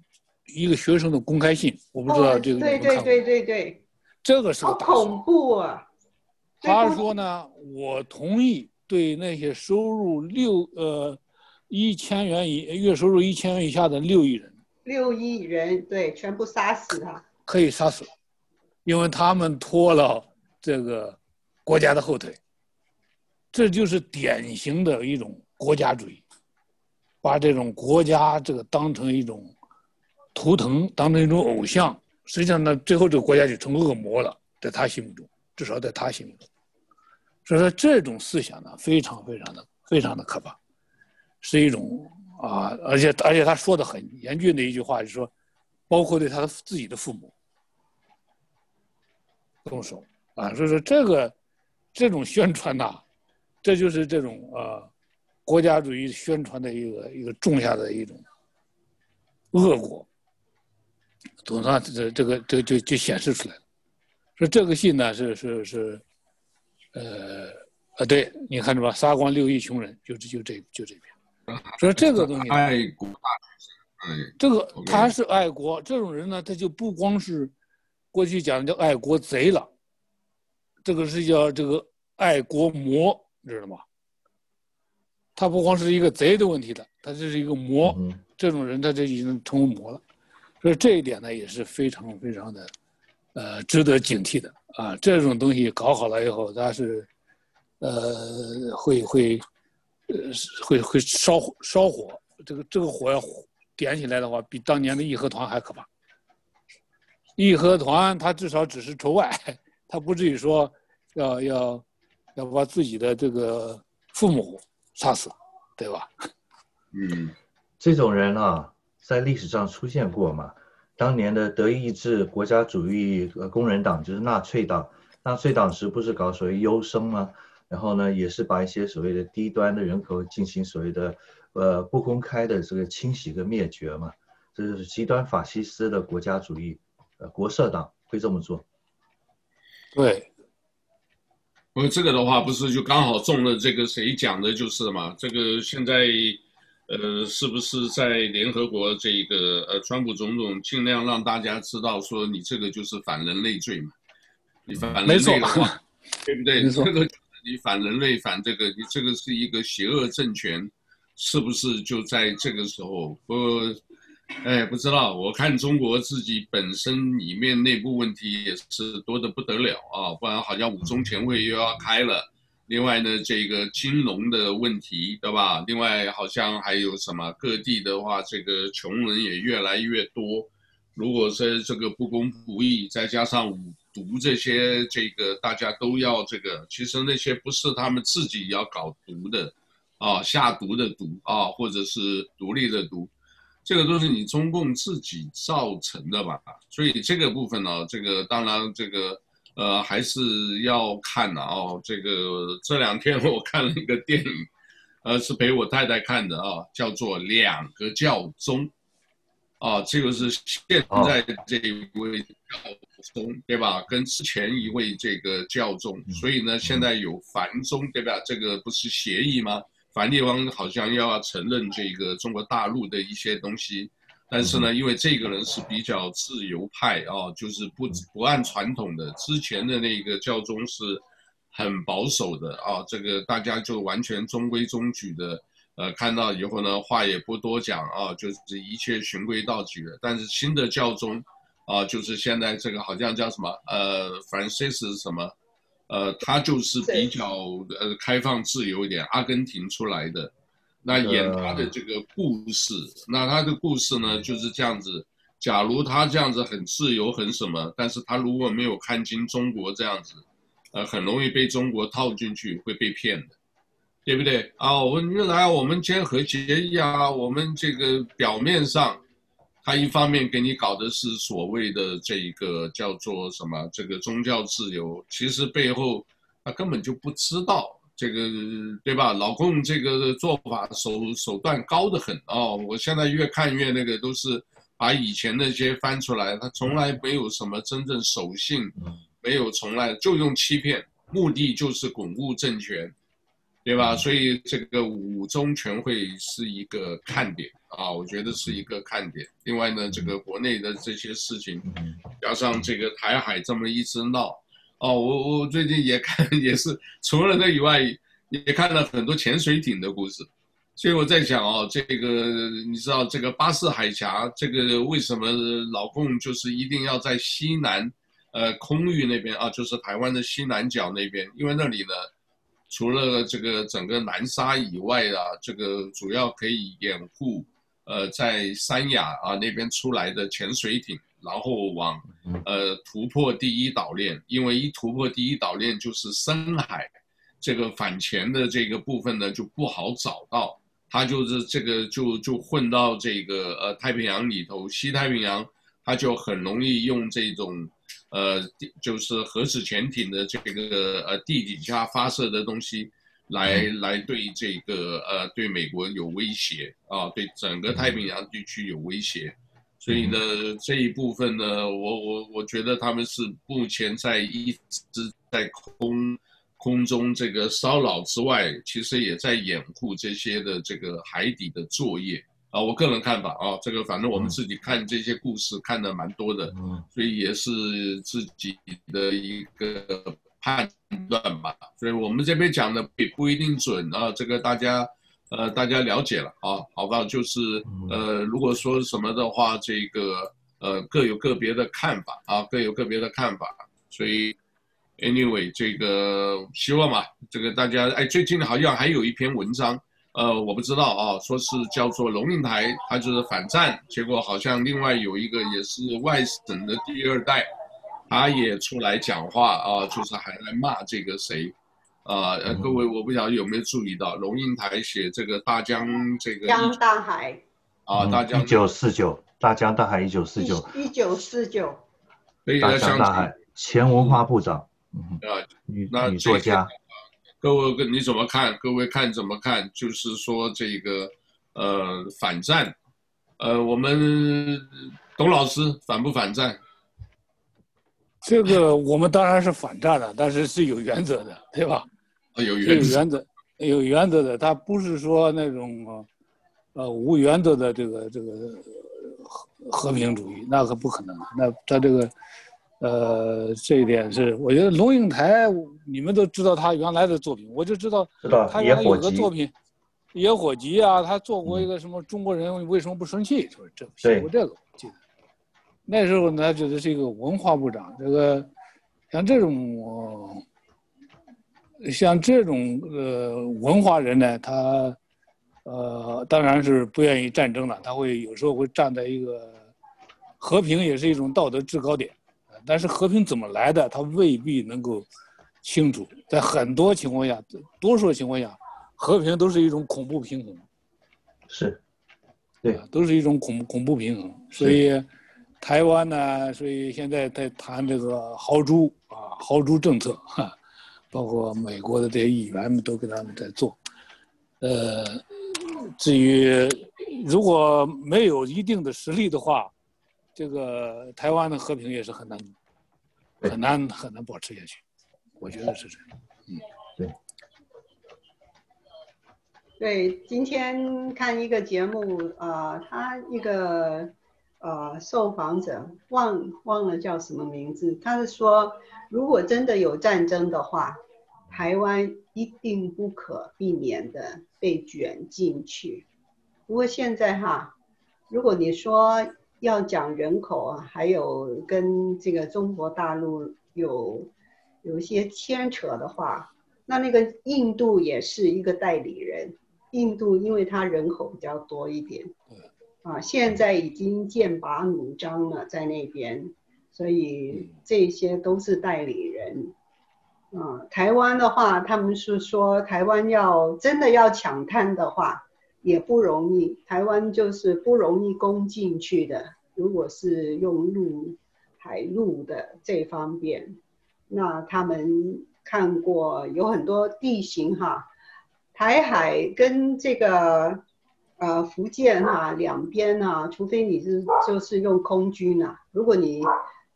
Speaker 4: 一个学生的公开信，我不知道这个。
Speaker 3: 对对对对对，
Speaker 4: 这个是个大事。
Speaker 3: 好恐怖啊！
Speaker 4: 他说呢，我同意对那些收入六呃一千元以月收入一千元以下的六亿人，
Speaker 3: 六亿人对，全部杀死他。
Speaker 4: 可以杀死，因为他们拖了这个国家的后腿，这就是典型的一种。国家主义，把这种国家这个当成一种图腾，当成一种偶像，实际上呢，最后这个国家就成恶魔了，在他心目中，至少在他心目中。所以说，这种思想呢，非常非常的非常的可怕，是一种啊，而且而且他说的很严峻的一句话，就是说，包括对他的自己的父母动手啊，所以说这个这种宣传呐，这就是这种啊。国家主义宣传的一个一个种下的一种恶果，总算这这个这就就显示出来了。说这个信呢是是是，呃呃，对，你看着吧，杀光六亿穷人，就就这就这篇。说这个东西，
Speaker 1: 爱国
Speaker 4: 这个他是爱国，这种人呢，他就不光是过去讲的叫爱国贼了，这个是叫这个爱国魔，你知道吗？他不光是一个贼的问题的，他这是一个魔，这种人他就已经成为魔了，所以这一点呢也是非常非常的，呃，值得警惕的啊。这种东西搞好了以后，他是，呃，会会，呃，会会烧烧火，这个这个火要点起来的话，比当年的义和团还可怕。义和团他至少只是除外，他不至于说要要要把自己的这个父母。杀死，对吧？
Speaker 1: 嗯，
Speaker 2: 这种人啊，在历史上出现过嘛？当年的德意志国家主义呃工人党就是纳粹党，纳粹党时不是搞所谓优生吗？然后呢，也是把一些所谓的低端的人口进行所谓的呃不公开的这个清洗跟灭绝嘛？这就是极端法西斯的国家主义，呃国社党会这么做。
Speaker 4: 对。
Speaker 1: 因为，这个的话不是就刚好中了这个谁讲的，就是嘛？这个现在，呃，是不是在联合国这个呃，川普总统尽量让大家知道说你这个就是反人类罪嘛？你反人类的话，对不对？这个你反人类反这个，你这个是一个邪恶政权，是不是就在这个时候不？哎，不知道。我看中国自己本身里面内部问题也是多得不得了啊，不然好像五中全会又要开了。另外呢，这个金融的问题，对吧？另外好像还有什么各地的话，这个穷人也越来越多。如果说这个不公不义，再加上五毒这些，这个大家都要这个，其实那些不是他们自己要搞毒的，啊，下毒的毒啊，或者是独立的毒。这个都是你中共自己造成的吧？所以这个部分呢，这个当然这个呃还是要看的哦。这个这两天我看了一个电影，呃，是陪我太太看的啊，叫做《两个教宗》啊，这个是现在这一位教宗对吧？跟之前一位这个教宗，所以呢，现在有梵宗对吧？这个不是协议吗？梵蒂冈好像要承认这个中国大陆的一些东西，但是呢，因为这个人是比较自由派啊，就是不不按传统的。之前的那个教宗是很保守的啊，这个大家就完全中规中矩的，呃，看到以后呢，话也不多讲啊，就是一切循规蹈矩的。但是新的教宗啊，就是现在这个好像叫什么呃，Francis 什么，呃，他就是比较呃开放自由一点，阿根廷出来的，那演他的这个故事，那他的故事呢就是这样子。假如他这样子很自由很什么，但是他如果没有看清中国这样子。呃，很容易被中国套进去，会被骗的，对不对啊？我们原来我们签和协议啊，我们这个表面上，他一方面给你搞的是所谓的这一个叫做什么这个宗教自由，其实背后他根本就不知道这个，对吧？老共这个做法手手段高得很哦。我现在越看越那个，都是把以前那些翻出来，他从来没有什么真正守信。没有从来就用欺骗，目的就是巩固政权，对吧？所以这个五中全会是一个看点啊，我觉得是一个看点。另外呢，这个国内的这些事情，加上这个台海这么一直闹，哦，我我最近也看，也是除了那以外，也看了很多潜水艇的故事。所以我在想哦，这个你知道这个巴士海峡，这个为什么老共就是一定要在西南？呃，空域那边啊，就是台湾的西南角那边，因为那里呢，除了这个整个南沙以外啊，这个主要可以掩护，呃，在三亚啊那边出来的潜水艇，然后往呃突破第一岛链，因为一突破第一岛链就是深海，这个反潜的这个部分呢就不好找到，它就是这个就就混到这个呃太平洋里头，西太平洋，它就很容易用这种。呃，就是核子潜艇的这个呃地底下发射的东西来，来来对这个呃对美国有威胁啊，对整个太平洋地区有威胁，所以呢这一部分呢，我我我觉得他们是目前在一直在空空中这个骚扰之外，其实也在掩护这些的这个海底的作业。啊，我个人看法啊，这个反正我们自己看这些故事看的蛮多的，所以也是自己的一个判断吧。所以我们这边讲的也不一定准啊，这个大家呃大家了解了啊，好吧？就是呃如果说什么的话，这个呃各有个别的看法啊，各有个别的看法。所以 anyway 这个希望嘛，这个大家哎最近好像还有一篇文章。呃，我不知道啊，说是叫做龙应台，他就是反战，结果好像另外有一个也是外省的第二代，他也出来讲话啊，就是还来骂这个谁，啊，呃，各位我不晓得有没有注意到，龙应台写这个大江这个
Speaker 3: 江大海，
Speaker 1: 啊，大江
Speaker 2: 一九四九，大江大海一九四九，
Speaker 3: 一九四九，
Speaker 2: 大江大海，前文化部长，嗯，
Speaker 1: 啊，
Speaker 2: 女女作家。
Speaker 1: 各位，你怎么看？各位看怎么看？就是说这个，呃，反战，呃，我们董老师反不反战？
Speaker 4: 这个我们当然是反战的，但是是有原则的，对吧？
Speaker 1: 啊，有原则，
Speaker 4: 有原则，有原则的。他不是说那种，呃，无原则的这个这个和和平主义，那可不可能。那他这个。呃，这一点是我觉得龙应台，你们都知道他原来的作品，我就知道他原来有个作品《野火集》啊，他做过一个什么中国人为什么不生气，说这写过这个，我记得那时候呢，觉得是一个文化部长，这个像这种像这种呃文化人呢，他呃当然是不愿意战争了，他会有时候会站在一个和平也是一种道德制高点。但是和平怎么来的，他未必能够清楚。在很多情况下，多数情况下，和平都是一种恐怖平衡。
Speaker 2: 是，对，
Speaker 4: 都是一种恐恐怖平衡。所以，台湾呢，所以现在在谈这个豪猪啊，豪猪政策哈，包括美国的这些议员们都给他们在做。呃，至于如果没有一定的实力的话，这个台湾的和平也是很难。很难很难保持下去，我觉得是这样。嗯，对。
Speaker 3: 对，今天看一个节目，呃，他一个呃受访者忘忘了叫什么名字，他是说，如果真的有战争的话，台湾一定不可避免的被卷进去。不过现在哈，如果你说要讲人口啊，还有跟这个中国大陆有有一些牵扯的话，那那个印度也是一个代理人。印度因为它人口比较多一点，啊，现在已经剑拔弩张了在那边，所以这些都是代理人。啊，台湾的话，他们是说台湾要真的要抢滩的话，也不容易。台湾就是不容易攻进去的。如果是用陆海陆的这方面，那他们看过有很多地形哈，台海跟这个呃福建哈两边啊，除非你是就是用空军啊，如果你。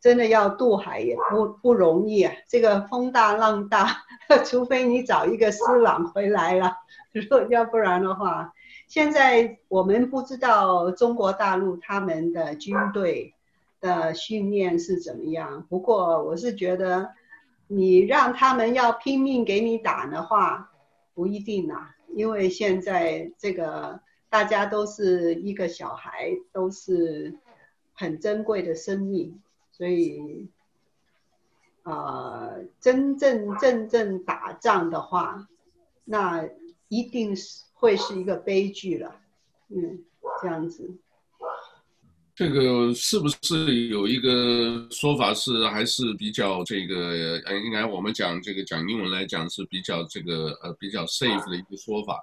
Speaker 3: 真的要渡海也不不容易啊，这个风大浪大，除非你找一个师朗回来了，如果要不然的话，现在我们不知道中国大陆他们的军队的训练是怎么样。不过我是觉得，你让他们要拼命给你打的话，不一定啊，因为现在这个大家都是一个小孩，都是很珍贵的生命。所以，呃，真正真正打仗的话，那一定是会是一个悲剧了。嗯，这样子。
Speaker 1: 这个是不是有一个说法是还是比较这个呃，应该我们讲这个讲英文来讲是比较这个呃比较 safe 的一个说法？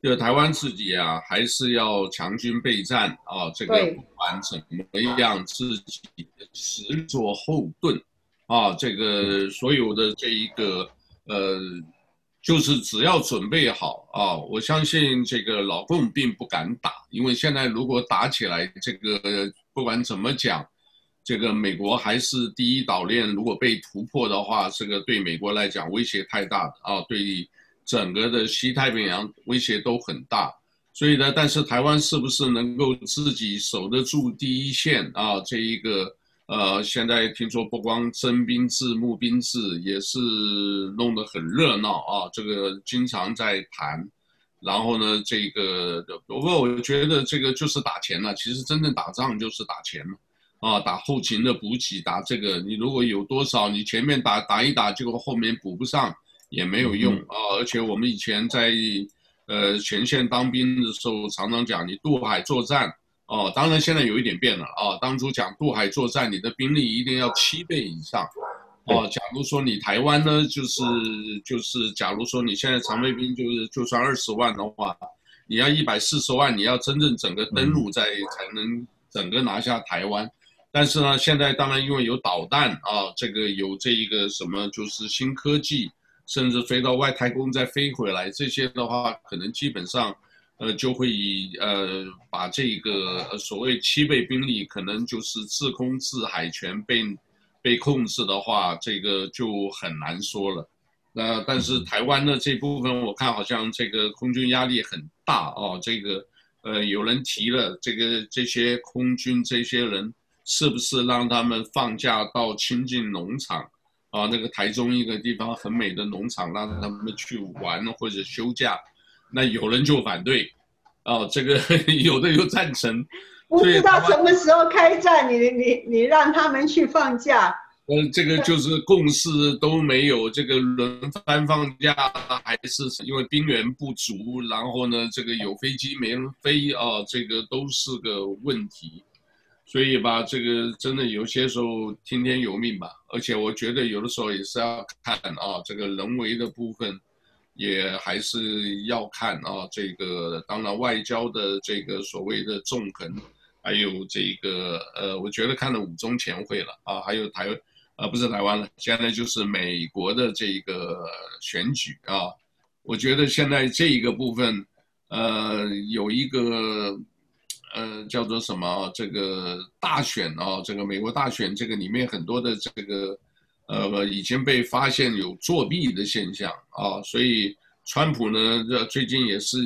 Speaker 1: 就台湾自己啊，还是要强军备战啊，这个不管怎么样，自己实做后盾啊，这个所有的这一个呃，就是只要准备好啊，我相信这个老共并不敢打，因为现在如果打起来，这个不管怎么讲，这个美国还是第一岛链，如果被突破的话，这个对美国来讲威胁太大啊，对。整个的西太平洋威胁都很大，所以呢，但是台湾是不是能够自己守得住第一线啊？这一个呃，现在听说不光征兵制、募兵制，也是弄得很热闹啊。这个经常在谈，然后呢，这个不过我觉得这个就是打钱了。其实真正打仗就是打钱嘛啊，打后勤的补给，打这个你如果有多少，你前面打打一打，结果后面补不上。也没有用啊！而且我们以前在，呃，前线当兵的时候，常常讲你渡海作战哦。当然现在有一点变了啊。当初讲渡海作战，你的兵力一定要七倍以上哦。假如说你台湾呢，就是就是，假如说你现在常备兵就是就算二十万的话，你要一百四十万，你要真正整个登陆在才能整个拿下台湾。但是呢，现在当然因为有导弹啊，这个有这一个什么就是新科技。甚至飞到外太空再飞回来，这些的话可能基本上，呃，就会以呃把这个所谓七倍兵力，可能就是制空制海权被被控制的话，这个就很难说了。那但是台湾的这部分，我看好像这个空军压力很大哦。这个呃，有人提了，这个这些空军这些人是不是让他们放假到亲近农场？啊，那个台中一个地方很美的农场，让他们去玩或者休假，那有人就反对，哦、啊，这个 有的又赞成。
Speaker 3: 不知道什么时候开战，你你你让他们去放假？
Speaker 1: 呃，这个就是共识都没有，这个轮番放假还是因为兵源不足，然后呢，这个有飞机没人飞啊，这个都是个问题。所以吧，这个真的有些时候听天由命吧，而且我觉得有的时候也是要看啊，这个人为的部分，也还是要看啊。这个当然外交的这个所谓的纵横，还有这个呃，我觉得看了五中全会了啊，还有台呃不是台湾了，现在就是美国的这个选举啊，我觉得现在这一个部分，呃，有一个。呃，叫做什么？这个大选啊，这个美国大选，这个里面很多的这个，呃，已经被发现有作弊的现象啊，所以川普呢，这最近也是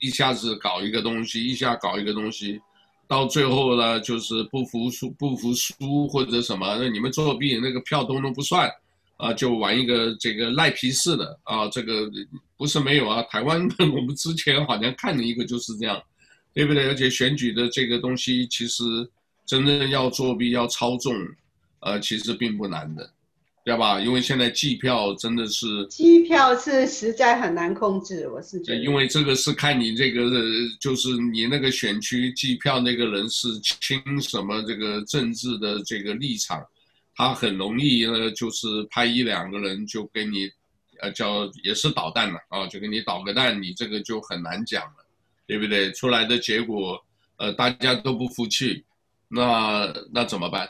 Speaker 1: 一下子搞一个东西，一下搞一个东西，到最后呢，就是不服输，不服输或者什么，那你们作弊，那个票都能不算啊，就玩一个这个赖皮式的啊，这个不是没有啊，台湾我们之前好像看了一个就是这样，对不对？而且选举的这个东西其实真正要作弊要操纵，呃，其实并不难的。对吧？因为现在计票真的是，
Speaker 3: 计票是实在很难控制，我是觉得。
Speaker 1: 因为这个是看你这个，就是你那个选区计票那个人是亲什么这个政治的这个立场，他很容易呢，就是派一两个人就给你，呃，叫也是捣蛋了啊，就给你捣个蛋，你这个就很难讲了，对不对？出来的结果，呃，大家都不服气，那那怎么办？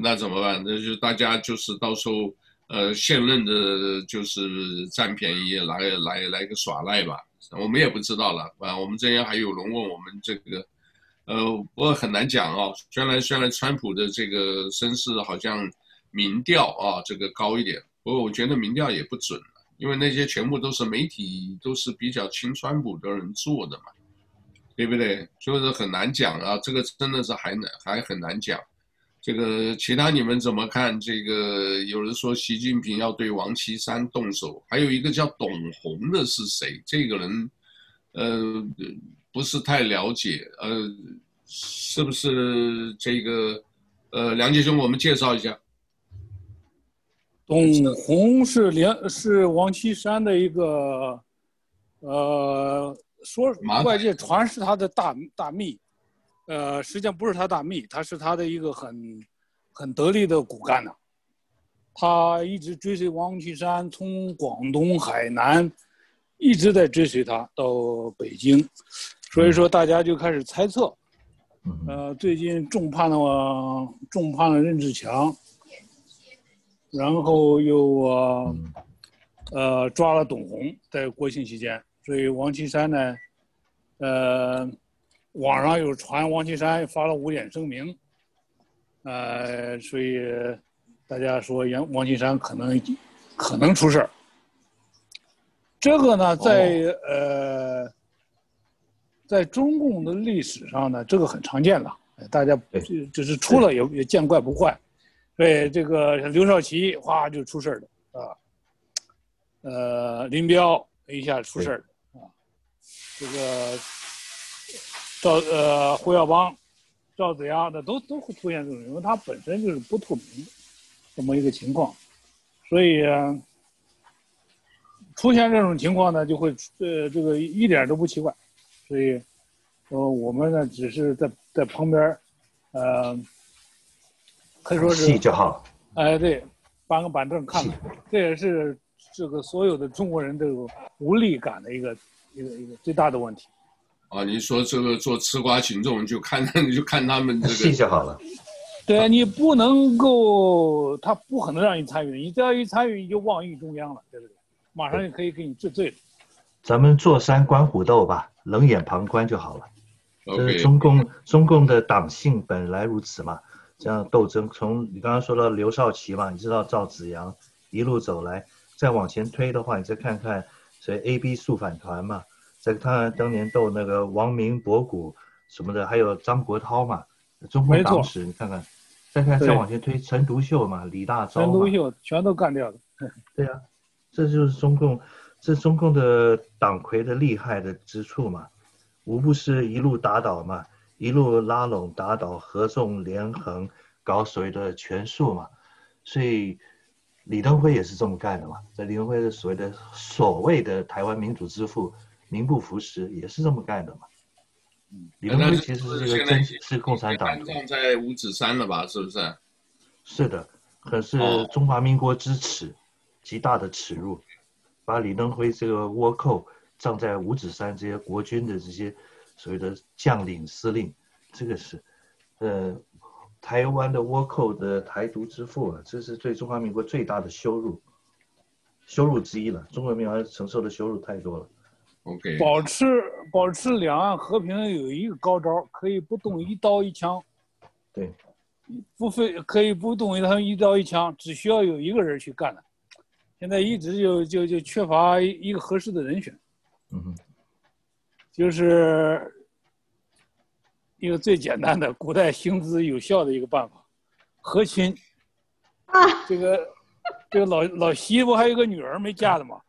Speaker 1: 那怎么办？那就大家就是到时候，呃，现任的就是占便宜，来来来个耍赖吧。我们也不知道了啊。我们这边还有人问我们这个，呃，不过很难讲啊。虽然虽然川普的这个声势好像民调啊这个高一点，不过我觉得民调也不准，因为那些全部都是媒体都是比较亲川普的人做的嘛，对不对？所以说很难讲啊。这个真的是还难还很难讲。这个其他你们怎么看？这个有人说习近平要对王岐山动手，还有一个叫董宏的是谁？这个人，呃，不是太了解，呃，是不是这个？呃，梁杰兄，我们介绍一下。
Speaker 4: 董宏是梁是王岐山的一个，呃，说外界传是他的大大秘。呃，实际上不是他大秘，他是他的一个很很得力的骨干呢。他一直追随王岐山，从广东、海南一直在追随他到北京，所以说大家就开始猜测。呃，最近重判了重判了任志强，然后又呃呃抓了董宏，在国庆期间，所以王岐山呢，呃。网上有传王岐山发了五点声明，呃，所以大家说杨王岐山可能可能出事儿。这个呢，在呃，在中共的历史上呢，这个很常见了，大家就是出了也也见怪不怪。对这个刘少奇哗就出事儿了啊，呃，林彪一下出事了啊，这个。赵呃胡耀邦、赵子阳的都都会出现这种，因为他本身就是不透明的这么一个情况，所以出现这种情况呢，就会呃这个一点都不奇怪，所以呃我们呢只是在在旁边呃可以说是
Speaker 2: 戏就好，
Speaker 4: 哎对，搬个板凳看看，这也是这个所有的中国人这种无力感的一个一个一个最大的问题。
Speaker 1: 啊，你说这个做吃瓜群众就看，就看他们这个
Speaker 2: 戏就好了。
Speaker 4: 对啊，你不能够，他不可能让你参与，你只要一参与，你就妄议中央了，对不对？马上就可以给你治罪了。
Speaker 2: 咱们坐山观虎斗吧，冷眼旁观就好了。这是中共中共的党性本来如此嘛，这样斗争，从你刚刚说到刘少奇嘛，你知道赵紫阳一路走来，再往前推的话，你再看看谁 A B 速反团嘛。在他当年斗那个王明博古什么的，还有张国焘嘛，中共党史你看看，再看再往前推，陈独秀嘛，李大钊，陈
Speaker 4: 独秀全都干掉了。
Speaker 2: 对啊，这就是中共，这中共的党魁的厉害的之处嘛，无不是一路打倒嘛，一路拉拢打倒合纵连横，搞所谓的权术嘛，所以李登辉也是这么干的嘛，在李登辉的所谓的所谓的台湾民主之父。名不符实，也是这么干的嘛。嗯，李登辉其实是这个真是共产党。
Speaker 1: 葬在五指山了吧？是不是？
Speaker 2: 是的，可是中华民国之耻，极大的耻辱，把李登辉这个倭寇葬在五指山，这些国军的这些所谓的将领司令，这个是，呃，台湾的倭寇的台独之父啊，这是对中华民国最大的羞辱，羞辱之一了。中国民族承受的羞辱太多了。
Speaker 4: 保持保持两岸和平有一个高招，可以不动一刀一枪。
Speaker 2: 对，
Speaker 4: 不费可以不动他们一刀一枪，只需要有一个人去干的。现在一直就就就缺乏一个合适的人选。
Speaker 2: 嗯哼，
Speaker 4: 就是一个最简单的古代行之有效的一个办法，和亲。啊，这个这个老老西不还有个女儿没嫁的吗？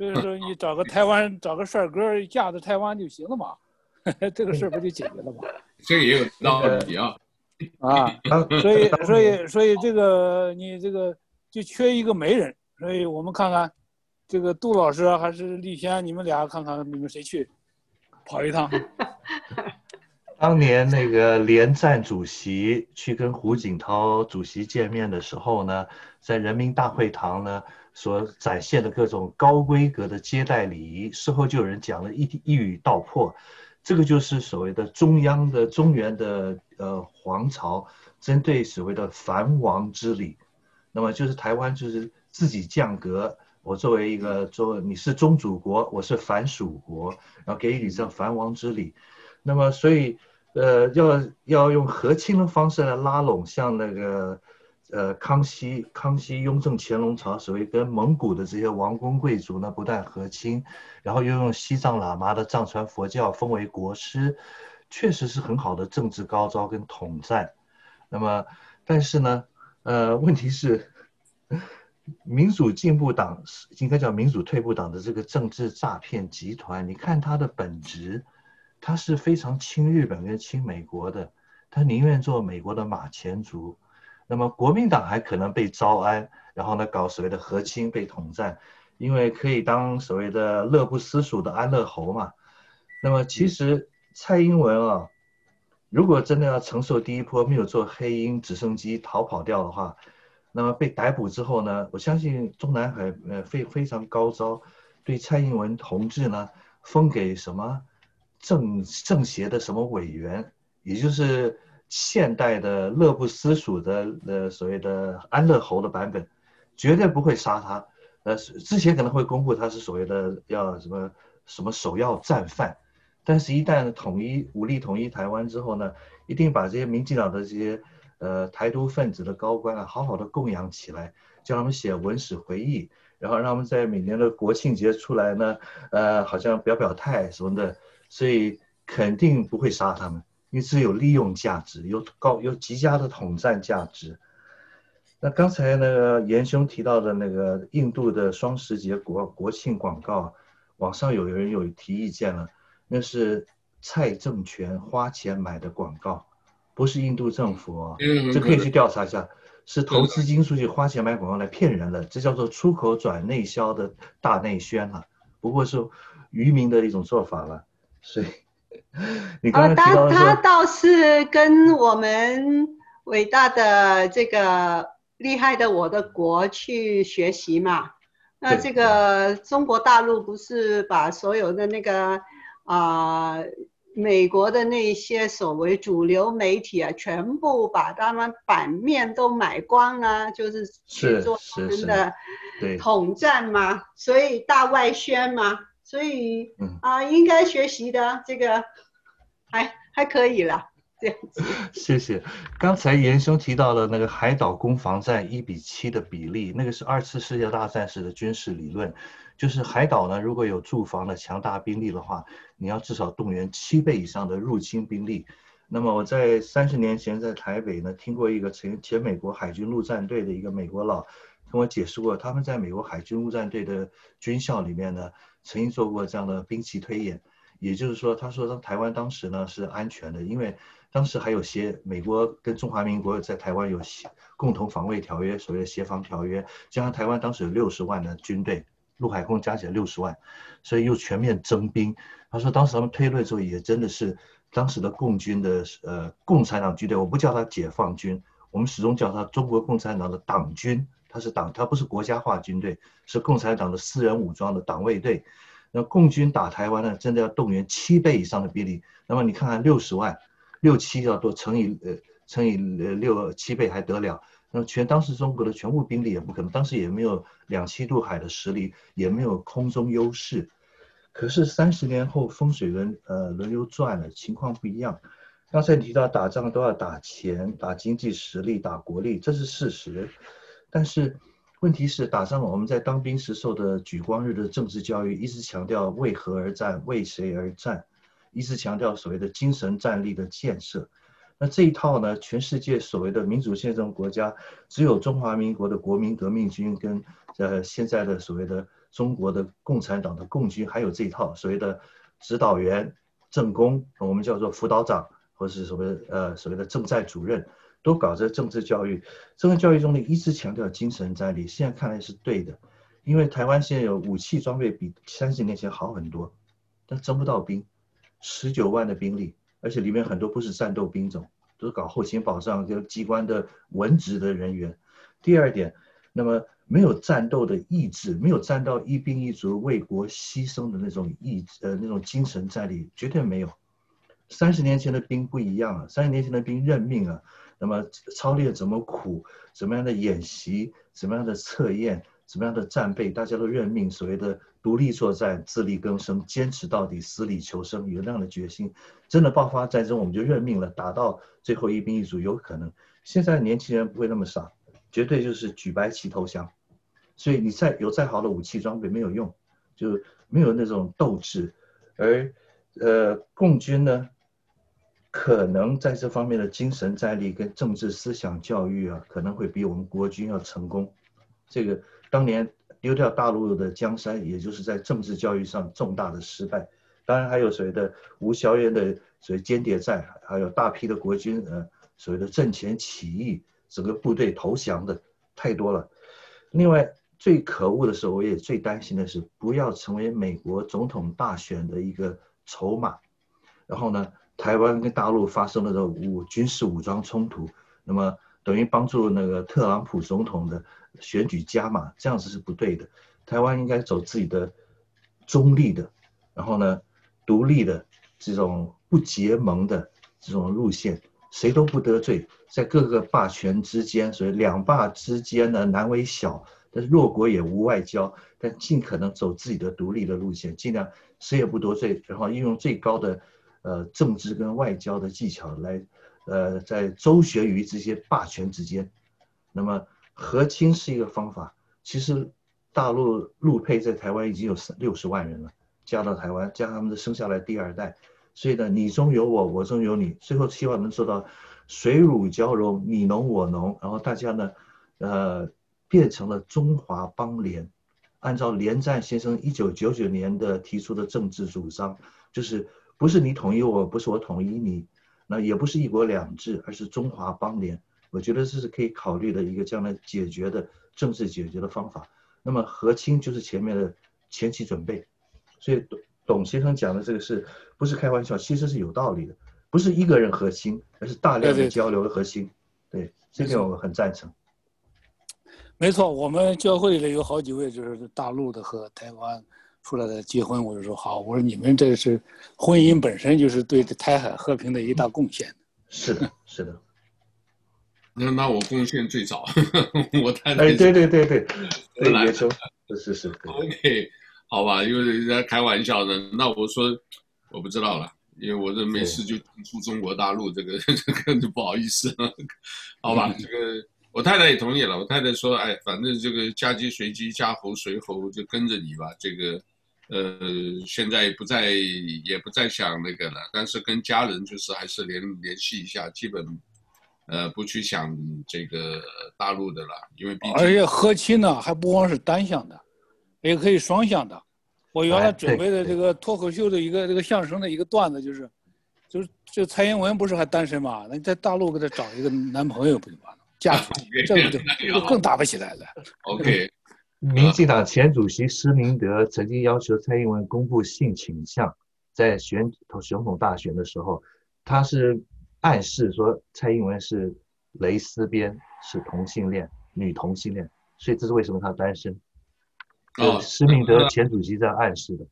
Speaker 4: 所以说你找个台湾找个帅哥嫁到台湾就行了嘛，这个事儿不就解决了吗？
Speaker 1: 这个也有道理啊。
Speaker 4: 啊，所以所以所以这个你这个就缺一个媒人，所以我们看看这个杜老师还是丽轩，你们俩看看你们谁去跑一趟。
Speaker 2: 当年那个连战主席去跟胡锦涛主席见面的时候呢，在人民大会堂呢所展现的各种高规格的接待礼仪，事后就有人讲了一一语道破，这个就是所谓的中央的中原的呃皇朝针对所谓的藩王之礼，那么就是台湾就是自己降格，我作为一个做你是宗主国，我是藩属国，然后给予你这藩王之礼，那么所以。呃，要要用和亲的方式来拉拢，像那个，呃，康熙、康熙、雍正、乾隆朝，所谓跟蒙古的这些王公贵族呢，不但和亲，然后又用西藏喇嘛的藏传佛教封为国师，确实是很好的政治高招跟统战。那么，但是呢，呃，问题是，民主进步党应该叫民主退步党的这个政治诈骗集团，你看它的本质。他是非常亲日本跟亲美国的，他宁愿做美国的马前卒。那么国民党还可能被招安，然后呢搞所谓的和亲被统战，因为可以当所谓的乐不思蜀的安乐侯嘛。那么其实蔡英文啊，如果真的要承受第一波没有坐黑鹰直升机逃跑掉的话，那么被逮捕之后呢，我相信中南海呃非非常高招，对蔡英文同志呢封给什么？政政协的什么委员，也就是现代的乐不思蜀的呃所谓的安乐侯的版本，绝对不会杀他。呃，之前可能会公布他是所谓的要什么什么首要战犯，但是一旦统一武力统一台湾之后呢，一定把这些民进党的这些呃台独分子的高官啊，好好的供养起来，叫他们写文史回忆，然后让他们在每年的国庆节出来呢，呃，好像表表态什么的。所以肯定不会杀他们，因为是有利用价值，有高有极佳的统战价值。那刚才那个严兄提到的那个印度的双十节国国庆广告，网上有人有提意见了，那是蔡政权花钱买的广告，不是印度政府哦，这可以去调查一下，是投资金出去花钱买广告来骗人了，这叫做出口转内销的大内宣了，不过是渔民的一种做法了。所以，你刚刚提到、呃、他他
Speaker 3: 倒是跟我们伟大的这个厉害的我的国去学习嘛。那这个中国大陆不是把所有的那个啊、呃、美国的那些所谓主流媒体啊，全部把他们版面都买光了，就是去做他们的统战嘛，所以大外宣嘛。所以啊、呃，应该学习的这个还还可以了，这样子。
Speaker 2: 谢谢。刚才严兄提到了那个海岛攻防战一比七的比例，那个是二次世界大战时的军事理论，就是海岛呢，如果有驻防的强大兵力的话，你要至少动员七倍以上的入侵兵力。那么我在三十年前在台北呢，听过一个前前美国海军陆战队的一个美国佬跟我解释过，他们在美国海军陆战队的军校里面呢。曾经做过这样的兵棋推演，也就是说，他说台湾当时呢是安全的，因为当时还有协美国跟中华民国在台湾有协共同防卫条约，所谓的协防条约，加上台湾当时有六十万的军队，陆海空加起来六十万，所以又全面征兵。他说当时他们推论之后也真的是当时的共军的呃共产党军队，我不叫他解放军，我们始终叫他中国共产党的党军。他是党，他不是国家化军队，是共产党的私人武装的党卫队。那共军打台湾呢，真的要动员七倍以上的兵力。那么你看看六十万，六七要多乘以呃乘以呃六七倍还得了？那全当时中国的全部兵力也不可能，当时也没有两栖渡海的实力，也没有空中优势。可是三十年后风水轮呃轮流转了，情况不一样。刚才你提到打仗都要打钱、打经济实力、打国力，这是事实。但是，问题是打仗，我们在当兵时受的莒光日的政治教育，一直强调为何而战，为谁而战，一直强调所谓的精神战力的建设。那这一套呢，全世界所谓的民主宪政国家，只有中华民国的国民革命军跟呃现在的所谓的中国的共产党的共军，还有这一套所谓的指导员、政工，我们叫做辅导长，或是所谓呃所谓的政战主任，都搞这政治教育。政治教育中呢，一直强调精神战力，现在看来是对的，因为台湾现在有武器装备比三十年前好很多，但征不到兵，十九万的兵力。而且里面很多不是战斗兵种，都是搞后勤保障跟机关的文职的人员。第二点，那么没有战斗的意志，没有战到一兵一卒为国牺牲的那种意志，呃，那种精神战力绝对没有。三十年前的兵不一样啊，三十年前的兵认命啊，那么操练怎么苦，怎么样的演习，怎么样的测验。什么样的战备，大家都认命。所谓的独立作战、自力更生、坚持到底、死里求生，有那样的决心，真的爆发战争，我们就认命了，打到最后一兵一卒有可能。现在年轻人不会那么傻，绝对就是举白旗投降。所以你再有再好的武器装备没有用，就没有那种斗志。而呃，共军呢，可能在这方面的精神战力跟政治思想教育啊，可能会比我们国军要成功。这个。当年丢掉大陆的江山，也就是在政治教育上重大的失败。当然还有所谓的吴萧渊的所谓间谍战，还有大批的国军呃所谓的阵前起义，整个部队投降的太多了。另外最可恶的是，我也最担心的是，不要成为美国总统大选的一个筹码。然后呢，台湾跟大陆发生了这武军事武装冲突，那么等于帮助那个特朗普总统的。选举加码，这样子是不对的。台湾应该走自己的中立的，然后呢，独立的这种不结盟的这种路线，谁都不得罪，在各个霸权之间，所以两霸之间呢，难为小，但是弱国也无外交，但尽可能走自己的独立的路线，尽量谁也不得罪，然后运用最高的呃政治跟外交的技巧来呃在周旋于这些霸权之间，那么。和亲是一个方法，其实大陆陆配在台湾已经有六十万人了，嫁到台湾，将他们的生下来第二代，所以呢，你中有我，我中有你，最后希望能做到水乳交融，你侬我侬，然后大家呢，呃，变成了中华邦联，按照连战先生一九九九年的提出的政治主张，就是不是你统一我，不是我统一你，那也不是一国两制，而是中华邦联。我觉得这是可以考虑的一个将来解决的政治解决的方法。那么和亲就是前面的前期准备，所以董董先生讲的这个是不是开玩笑？其实是有道理的，不是一个人和亲，而是大量的交流的和亲。对，对，对，这点我很赞成。
Speaker 4: 没错，我们教会里有好几位就是大陆的和台湾出来的结婚，我就说好，我说你们这是婚姻本身就是对台海和平的一大贡献。
Speaker 2: 是的，是的。
Speaker 1: 那那我贡献最早，我太太。
Speaker 2: 哎，对对对对，对来说，是是是。
Speaker 1: OK，好吧，因为人家开玩笑的，那我说我不知道了，因为我这没事就出中国大陆，这个 这个就不好意思了，好吧？这个我太太也同意了，我太太说，哎，反正这个嫁鸡随鸡，嫁猴随猴，就跟着你吧。这个呃，现在不再也不再想那个了，但是跟家人就是还是联联系一下，基本。呃，不去想这个大陆的了，因为毕竟而
Speaker 4: 且和亲呢，还不光是单向的，也可以双向的。我原来准备的这个脱口秀的一个这个相声的一个段子，就是，就是就蔡英文不是还单身嘛？那你在大陆给他找一个男朋友不就完了？嫁出去，这个就更打不起来了。
Speaker 1: OK，
Speaker 2: 民进党前主席施明德曾经要求蔡英文公布性倾向，在选总统大选的时候，他是。暗示说蔡英文是蕾丝边，是同性恋，女同性恋，所以这是为什么她单身。哦，施明德前主席这样暗示的。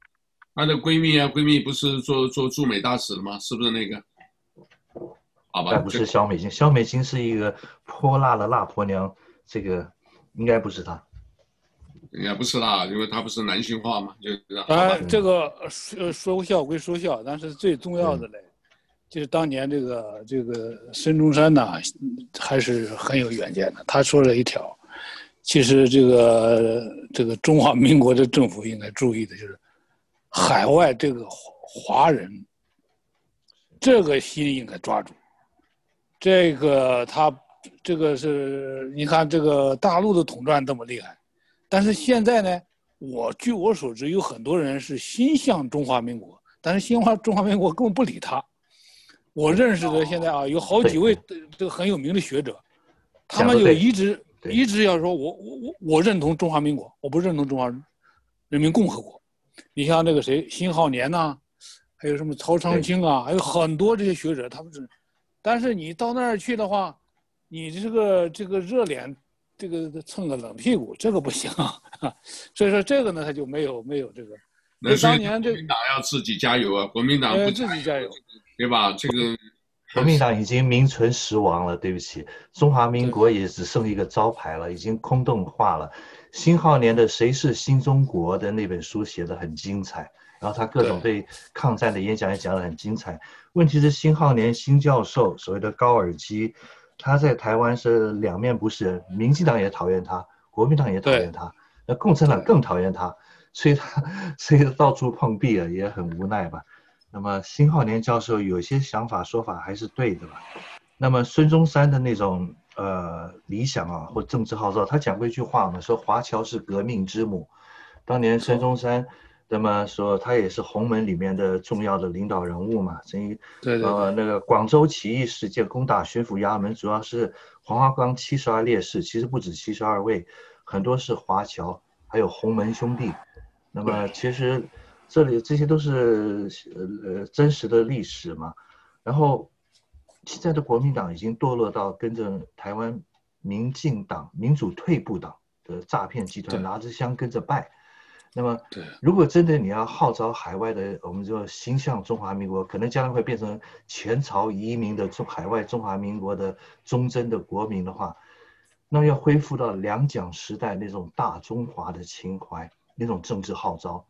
Speaker 1: 她的闺蜜啊，闺蜜不是做做驻美大使的吗？是不是那个？好吧，
Speaker 2: 但不是肖美琴，肖美琴是一个泼辣的辣婆娘，这个应该不是她。
Speaker 1: 应该不是啦，因为它不是男性化嘛，就这样。
Speaker 4: 当然，这个说说笑归说笑，但是最重要的嘞。就是当年这个这个孙中山呢，还是很有远见的。他说了一条，其实这个这个中华民国的政府应该注意的就是，海外这个华人，这个心应该抓住。这个他这个是你看这个大陆的统战这么厉害，但是现在呢，我据我所知，有很多人是心向中华民国，但是心向中华民国根本不理他。我认识的现在啊，有好几位这个很有名的学者，他们就一直一直要说我我我我认同中华民国，我不认同中华人民共和国。你像那个谁辛浩年呐、啊，还有什么曹长青啊，还有很多这些学者，他们是，但是你到那儿去的话，你这个这个热脸，这个蹭个冷屁股，这个不行啊。所以说这个呢，他就没有没有这个。
Speaker 1: 那当年这国民党要自己加油啊，国民党不
Speaker 4: 自己加油，
Speaker 1: 对吧？这个
Speaker 2: 国民党已经名存实亡了，对不起，中华民国也只剩一个招牌了，已经空洞化了。辛浩年的《谁是新中国》的那本书写的很精彩，然后他各种对抗战的演讲也讲得很精彩。问题是辛浩年辛教授所谓的高尔基，他在台湾是两面不是人，民进党也讨厌他，国民党也讨厌他，那共产党更讨厌他，所以他所以到处碰壁啊，也很无奈吧。那么辛浩年教授有些想法说法还是对的吧？那么孙中山的那种。呃，理想啊，或政治号召，他讲过一句话嘛，说华侨是革命之母。当年孙中山，那么说他也是洪门里面的重要的领导人物嘛。所以，
Speaker 4: 对对，
Speaker 2: 呃，那个广州起义事件攻打巡抚衙门，主要是黄花岗七十二烈士，其实不止七十二位，很多是华侨，还有洪门兄弟。那么其实这里这些都是呃真实的历史嘛，然后。现在的国民党已经堕落到跟着台湾民进党、民主退步党的诈骗集团拿着香跟着拜。那么，如果真的你要号召海外的，我们就心向中华民国，可能将来会变成前朝移民的中海外中华民国的忠贞的国民的话，那要恢复到两蒋时代那种大中华的情怀，那种政治号召，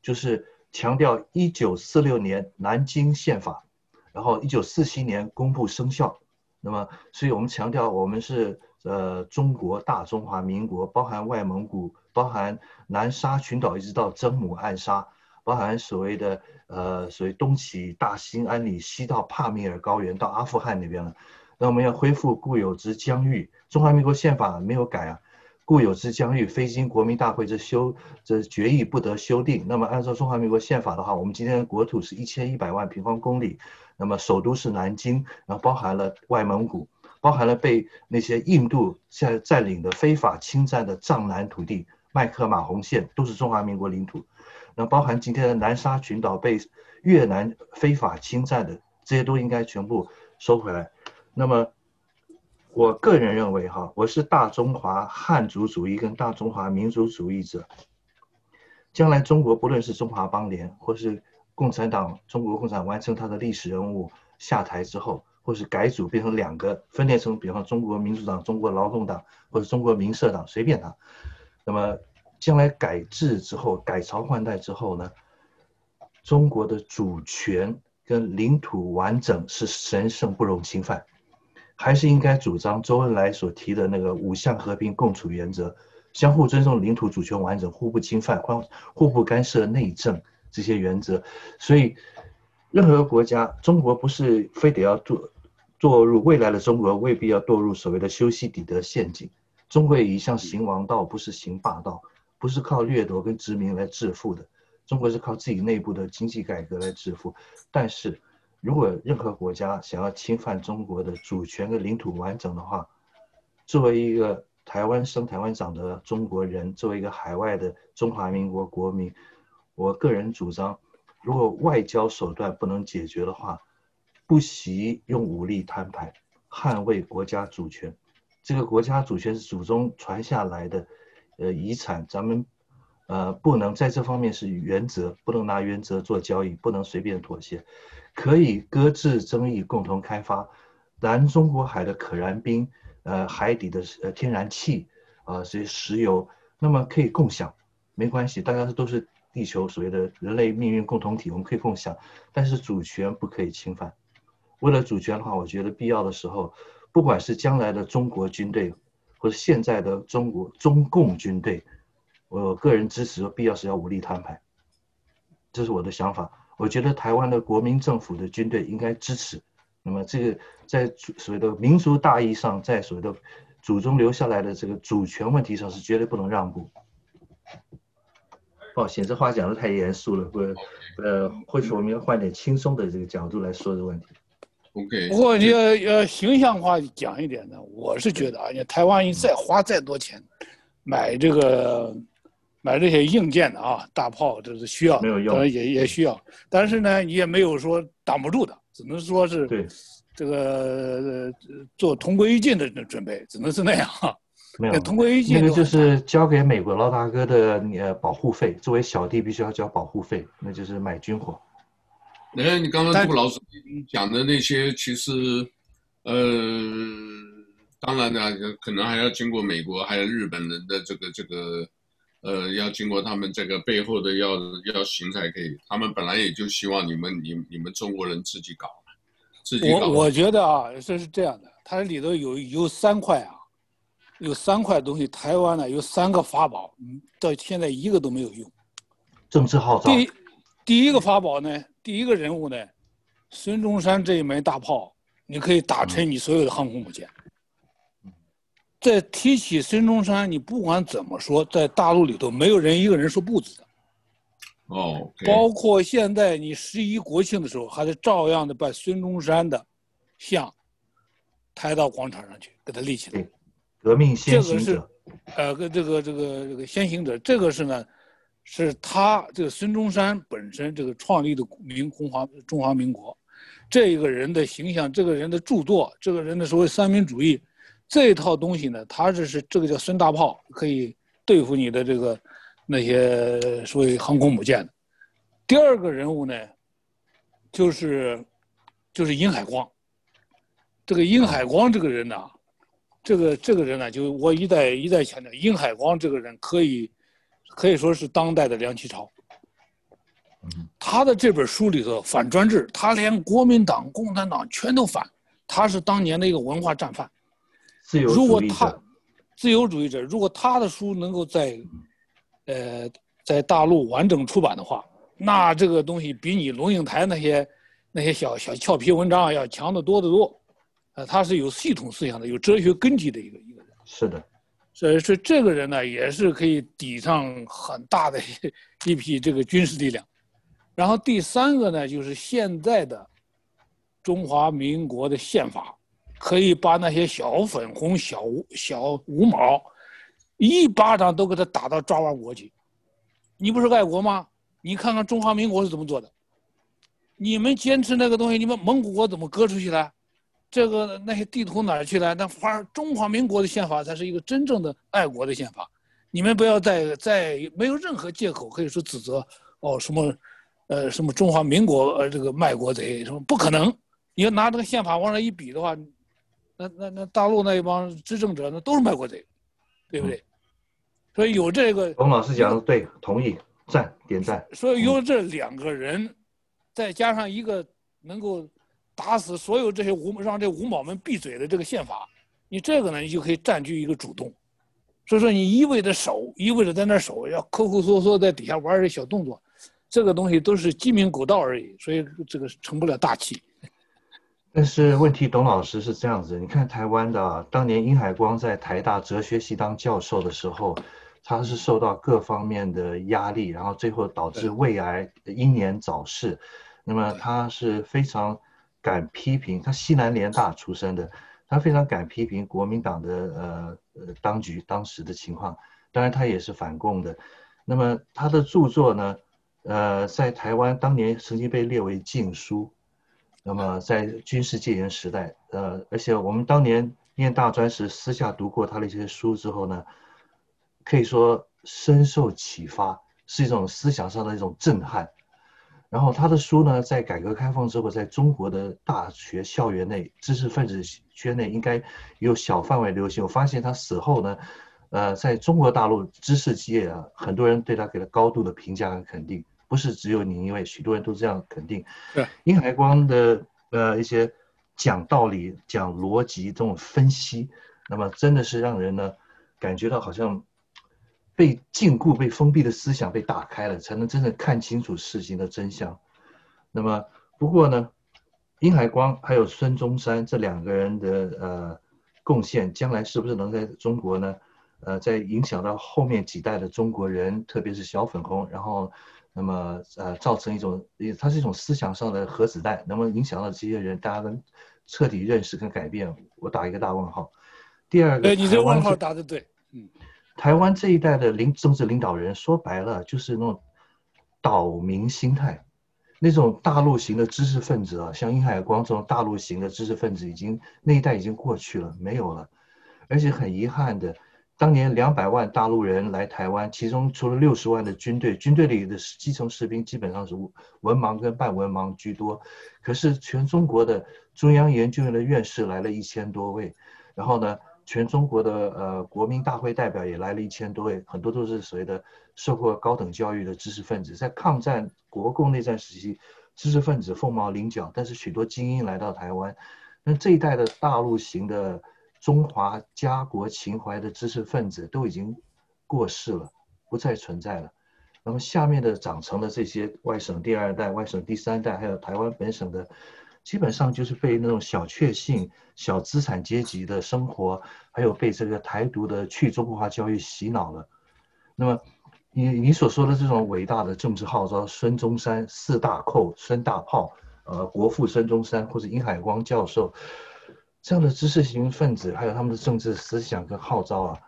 Speaker 2: 就是强调一九四六年南京宪法。然后，一九四七年公布生效，那么，所以我们强调，我们是呃中国大中华民国，包含外蒙古，包含南沙群岛，一直到曾母暗沙，包含所谓的呃所谓东起大兴安岭，西到帕米尔高原，到阿富汗那边了。那我们要恢复固有之疆域，中华民国宪法没有改啊。固有之疆域，非经国民大会之修这决议不得修订。那么按照中华民国宪法的话，我们今天的国土是一千一百万平方公里，那么首都是南京，然后包含了外蒙古，包含了被那些印度现在占领的非法侵占的藏南土地，麦克马洪线都是中华民国领土，那包含今天的南沙群岛被越南非法侵占的，这些都应该全部收回来。那么。我个人认为，哈，我是大中华汉族主义跟大中华民族主义者。将来中国不论是中华邦联，或是共产党、中国共产党完成他的历史任务下台之后，或是改组变成两个分裂成，比方中国民主党、中国劳动党或者中国民社党，随便他。那么将来改制之后，改朝换代之后呢，中国的主权跟领土完整是神圣不容侵犯。还是应该主张周恩来所提的那个五项和平共处原则，相互尊重领土主权完整，互不侵犯，互互不干涉内政这些原则。所以，任何国家，中国不是非得要堕堕入未来的中国，未必要堕入所谓的修昔底德陷阱。中国也一向行王道，不是行霸道，不是靠掠夺跟殖民来致富的。中国是靠自己内部的经济改革来致富，但是。如果任何国家想要侵犯中国的主权跟领土完整的话，作为一个台湾生台湾长的中国人，作为一个海外的中华民国国民，我个人主张，如果外交手段不能解决的话，不惜用武力摊牌，捍卫国家主权。这个国家主权是祖宗传下来的，呃，遗产，咱们呃不能在这方面是原则，不能拿原则做交易，不能随便妥协。可以搁置争议，共同开发南中国海的可燃冰，呃，海底的呃天然气，啊、呃，这些石油，那么可以共享，没关系，大家都是地球所谓的人类命运共同体，我们可以共享，但是主权不可以侵犯。为了主权的话，我觉得必要的时候，不管是将来的中国军队，或者现在的中国中共军队，我个人支持必要时要武力摊牌，这是我的想法。我觉得台湾的国民政府的军队应该支持，那么这个在所谓的民族大义上，在所谓的祖宗留下来的这个主权问题上，是绝对不能让步。抱歉，这话讲得太严肃了，不，呃，或许我们要换点轻松的这个角度来说这个问题。
Speaker 1: OK。
Speaker 4: 不过你要要形象化讲一点呢，我是觉得啊，你台湾你再花再多钱买这个买这些硬件的啊，大炮这是需要，
Speaker 2: 没有用，
Speaker 4: 当然也也需要，但是呢，你也没有说挡不住的，只能说是对这个做同归于尽的准备，只能是那样。
Speaker 2: 没有，同归于尽，那个就是交给美国老大哥的呃保护费，作为小弟必须要交保护费，那就是买军火。
Speaker 1: 哎，你刚刚杜老师讲的那些，其实，呃，当然呢，可能还要经过美国还有日本人的这个这个，呃，要经过他们这个背后的要要行才可以。他们本来也就希望你们你你们中国人自己搞，自己搞。
Speaker 4: 我我觉得啊，这是这样的，它里头有有三块啊。有三块东西，台湾呢有三个法宝，嗯，到现在一个都没有用。
Speaker 2: 政治号召。
Speaker 4: 第一第一个法宝呢，第一个人物呢，孙中山这一门大炮，你可以打沉你所有的航空母舰。在提起孙中山，你不管怎么说，在大陆里头没有人一个人说不字的。
Speaker 1: 哦。
Speaker 4: 包括现在你十一国庆的时候，还是照样的把孙中山的像抬到广场上去，给他立起来。
Speaker 2: 革命先行者，
Speaker 4: 这个是，呃，跟这个这个这个先行者，这个是呢，是他这个孙中山本身这个创立的民中华中华民国，这一个人的形象，这个人的著作，这个人的所谓三民主义，这一套东西呢，他这是这个叫孙大炮，可以对付你的这个那些所谓航空母舰的。第二个人物呢，就是就是殷海光，这个殷海光这个人呢。这个这个人呢，就我一再一再强调，殷海光这个人可以，可以说是当代的梁启超。他的这本书里头反专制，他连国民党、共产党全都反，他是当年的一个文化战犯。
Speaker 2: 自由主义者。
Speaker 4: 如果他，自由主义者，如果他的书能够在，呃，在大陆完整出版的话，那这个东西比你龙应台那些那些小小俏皮文章要强得多得多。呃，他是有系统思想的，有哲学根基的一个一个人。
Speaker 2: 是的，
Speaker 4: 所以说这个人呢，也是可以抵上很大的一批这个军事力量。然后第三个呢，就是现在的中华民国的宪法，可以把那些小粉红、小小五毛一巴掌都给他打到抓完国去。你不是爱国吗？你看看中华民国是怎么做的？你们坚持那个东西，你们蒙古国怎么割出去的？这个那些地图哪儿去了？那反而中华民国的宪法才是一个真正的爱国的宪法。你们不要再再没有任何借口可以说指责哦什么，呃什么中华民国呃这个卖国贼什么不可能。你要拿这个宪法往那一比的话，那那那大陆那一帮执政者那都是卖国贼，对不对？所以有这个。
Speaker 2: 冯老师讲的对，同意，赞点赞。
Speaker 4: 所以有这两个人，再加上一个能够。打死所有这些五让这五毛们闭嘴的这个宪法，你这个呢，你就可以占据一个主动。所以说，你一味的守，一味的在那守，要抠抠缩缩在底下玩这小动作，这个东西都是鸡鸣狗盗而已，所以这个成不了大器。
Speaker 2: 但是问题，董老师是这样子，你看台湾的当年殷海光在台大哲学系当教授的时候，他是受到各方面的压力，然后最后导致胃癌英年早逝。那么他是非常。敢批评他西南联大出身的，他非常敢批评国民党的呃呃当局当时的情况，当然他也是反共的。那么他的著作呢，呃，在台湾当年曾经被列为禁书。那么在军事戒严时代，呃，而且我们当年念大专时私下读过他的一些书之后呢，可以说深受启发，是一种思想上的一种震撼。然后他的书呢，在改革开放之后，在中国的大学校园内、知识分子圈内，应该有小范围流行。我发现他死后呢，呃，在中国大陆知识界啊，很多人对他给了高度的评价和肯定，不是只有你，一位许多人都这样肯定。对，殷海光的呃一些讲道理、讲逻辑这种分析，那么真的是让人呢感觉到好像。被禁锢、被封闭的思想被打开了，才能真正看清楚事情的真相。那么，不过呢，殷海光还有孙中山这两个人的呃贡献，将来是不是能在中国呢？呃，在影响到后面几代的中国人，特别是小粉红，然后那么呃造成一种，它是一种思想上的核子弹，能不能影响到这些人，大家能彻底认识跟改变？我打一个大问号。第二个，
Speaker 4: 哎，你这问号打的对，嗯。
Speaker 2: 台湾这一代的领政治领导人，说白了就是那种岛民心态，那种大陆型的知识分子啊，像殷海光这种大陆型的知识分子，已经那一代已经过去了，没有了。而且很遗憾的，当年两百万大陆人来台湾，其中除了六十万的军队，军队里的基层士兵基本上是文盲跟半文盲居多。可是全中国的中央研究院的院士来了一千多位，然后呢，全中国的呃国民大会代表也来了一千多位，很多都是所谓的受过高等教育的知识分子。在抗战、国共内战时期，知识分子凤毛麟角，但是许多精英来到台湾。那这一代的大陆型的中华家国情怀的知识分子都已经过世了，不再存在了。那么下面的长成的这些外省第二代、外省第三代，还有台湾本省的。基本上就是被那种小确幸、小资产阶级的生活，还有被这个台独的去中国化教育洗脑了。那么，你你所说的这种伟大的政治号召，孙中山四大寇、孙大炮，呃，国父孙中山或者殷海光教授这样的知识型分子，还有他们的政治思想跟号召啊，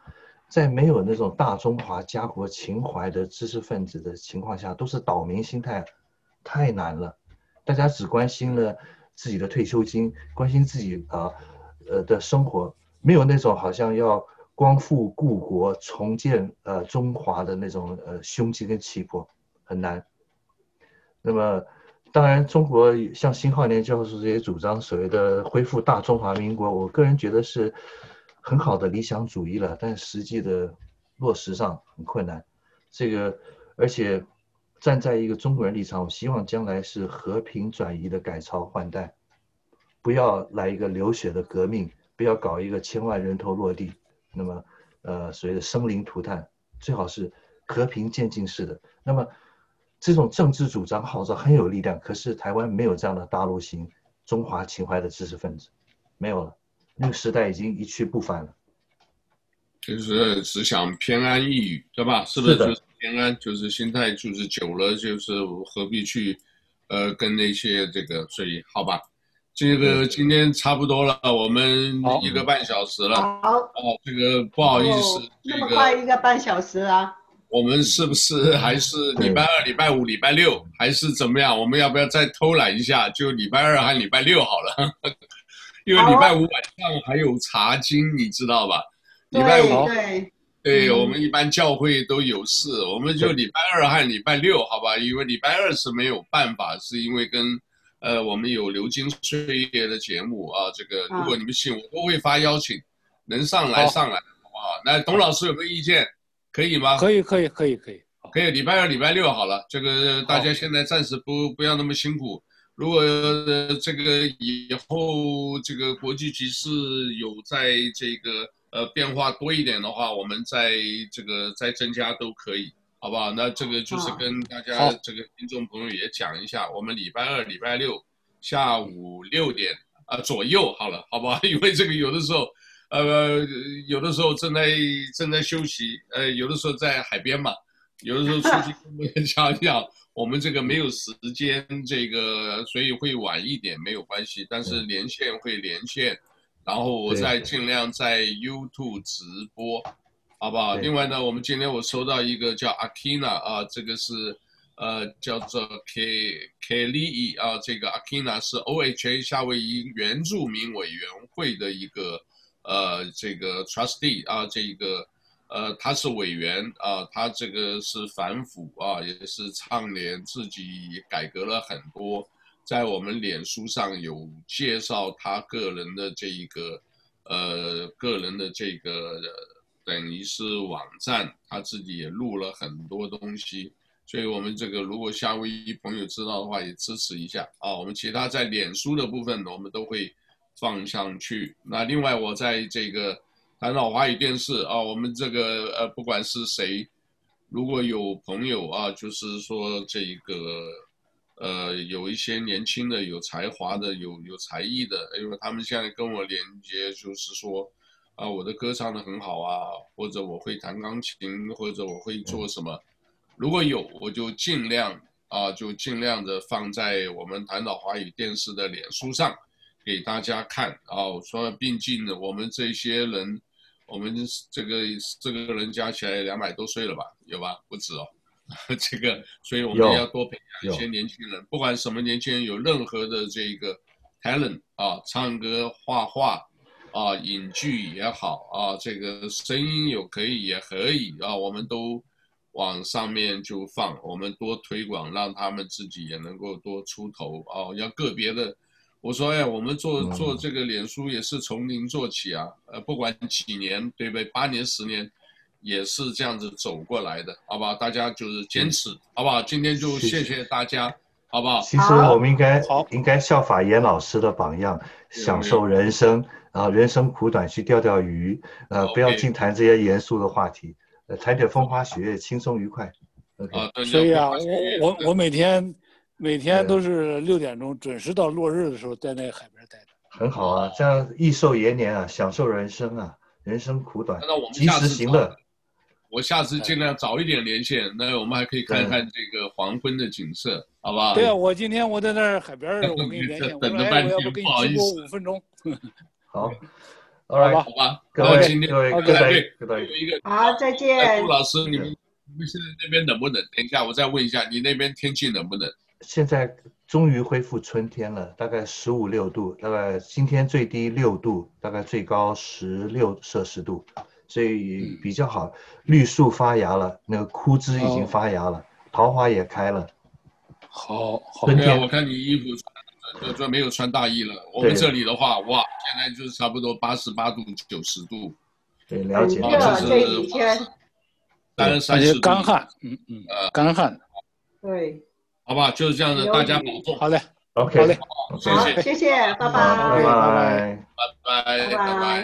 Speaker 2: 在没有那种大中华家国情怀的知识分子的情况下，都是岛民心态，太难了。大家只关心了。自己的退休金，关心自己啊，呃的生活，没有那种好像要光复故国、重建呃中华的那种呃胸襟跟气魄，很难。那么，当然，中国像辛浩年教授这些主张所谓的恢复大中华民国，我个人觉得是很好的理想主义了，但实际的落实上很困难。这个，而且。站在一个中国人立场，我希望将来是和平转移的改朝换代，不要来一个流血的革命，不要搞一个千万人头落地，那么，呃，所谓的生灵涂炭，最好是和平渐进式的。那么，这种政治主张号召很有力量，可是台湾没有这样的大陆型中华情怀的知识分子，没有了，那个时代已经一去不返了。
Speaker 1: 就是只想偏安一隅，对吧？是不是？是偏安就是心态，就是久了，就是何必去，呃，跟那些这个，所以好吧，这个今天差不多了，我们一个半小时了。
Speaker 3: 好，
Speaker 1: 哦，这个不好意思，
Speaker 3: 那么快一个半小时啊？
Speaker 1: 我们是不是还是礼拜二、礼拜五、礼拜六，还是怎么样？我们要不要再偷懒一下？就礼拜二还礼拜六好了，因为礼拜五晚上还有茶经，你知道吧？礼拜五。对。对，我们一般教会都有事，我们就礼拜二和礼拜六，好吧？因为礼拜二是没有办法，是因为跟，呃，我们有流金岁月的节目啊。这个如果你们信，我都会发邀请，能上来上来，好不好？那董老师有没有意见？可以吗？
Speaker 4: 可以，可以，可以，可以，
Speaker 1: 可以。礼拜二、礼拜六好了，这个大家现在暂时不不要那么辛苦。如果这个以后这个国际局势有在这个。呃，变化多一点的话，我们再这个再增加都可以，好不好？那这个就是跟大家这个听众朋友也讲一下，我们礼拜二、礼拜六下午六点啊、呃、左右，好了，好不好？因为这个有的时候，呃，有的时候正在正在休息，呃，有的时候在海边嘛，有的时候出去跟别人讲一讲，我们这个没有时间，这个所以会晚一点没有关系，但是连线会连线。然后我再尽量在 YouTube 直播，好不好？另外呢，我们今天我收到一个叫 Akina 啊，这个是呃叫做 K Klee 啊，这个 Akina 是 OHA 夏威夷原住民委员会的一个呃这个 Trustee 啊，这个呃他是委员啊，他这个是反腐啊，也是倡廉自己改革了很多。在我们脸书上有介绍他个人的这一个，呃，个人的这个等于是网站，他自己也录了很多东西，所以我们这个如果夏威夷朋友知道的话，也支持一下啊。我们其他在脸书的部分，我们都会放上去。那另外，我在这个谈到华语电视啊，我们这个呃，不管是谁，如果有朋友啊，就是说这一个。呃，有一些年轻的、有才华的、有有才艺的，因为他们现在跟我连接，就是说，啊，我的歌唱的很好啊，或者我会弹钢琴，或者我会做什么，如果有，我就尽量啊，就尽量的放在我们谈岛华语电视的脸书上给大家看啊。说，毕竟呢，我们这些人，我们这个这个人加起来两百多岁了吧，有吧？不止哦。这个，所以我们要多培养一些年轻人，不管什么年轻人，有任何的这个 talent 啊，唱歌、画画啊，影剧也好啊，这个声音有可以也可以啊，我们都往上面就放，我们多推广，让他们自己也能够多出头啊。要个别的，我说哎，我们做做这个脸书也是从零做起啊，呃，不管几年，对不对？八年、十年。也是这样子走过来的，好不好？大家就是坚持，好不好？今天就谢谢大家，好不好？
Speaker 2: 其实我们应该应该效法严老师的榜样，享受人生啊！人生苦短，去钓钓鱼，呃，不要净谈这些严肃的话题，呃，谈点风花雪月，轻松愉快。
Speaker 1: 啊，对。
Speaker 4: 所以啊，我我我每天每天都是六点钟准时到落日的时候在那海边待着。
Speaker 2: 很好啊，这样益寿延年啊，享受人生啊！人生苦短，及时行乐。
Speaker 1: 我下次尽量早一点连线，那我们还可以看看这个黄昏的景色，好不好？
Speaker 4: 对啊，我今天我在那儿海边儿，我跟你连线，
Speaker 1: 等了半天，
Speaker 4: 不好意思，五分钟。
Speaker 2: 好，
Speaker 1: 好吧，好吧，
Speaker 2: 各位，
Speaker 1: 今天
Speaker 2: 各位，各位，各位，
Speaker 1: 有一个
Speaker 3: 好，再见。
Speaker 1: 杜老师，你们你们现在那边冷不冷？等一下，我再问一下，你那边天气冷不冷？
Speaker 2: 现在终于恢复春天了，大概十五六度，大概今天最低六度，大概最高十六摄氏度。所以比较好，绿树发芽了，那个枯枝已经发芽了，哦、桃花也开了。
Speaker 4: 好，好。
Speaker 1: 对啊，我看你衣服穿，就就没有穿大衣了。我们这里的话，哇，现在就是差不多八十八度、九十度。
Speaker 2: 对，了解。
Speaker 3: 这这几天。
Speaker 1: 三三十度。
Speaker 4: 干旱，嗯嗯，呃，干旱。
Speaker 3: 对。
Speaker 1: 好吧，就是这样的，大家保重。
Speaker 4: 好嘞
Speaker 2: ，OK，
Speaker 4: 好嘞，
Speaker 1: 谢谢，
Speaker 3: 谢谢，拜拜，
Speaker 2: 拜拜，
Speaker 1: 拜拜，拜拜。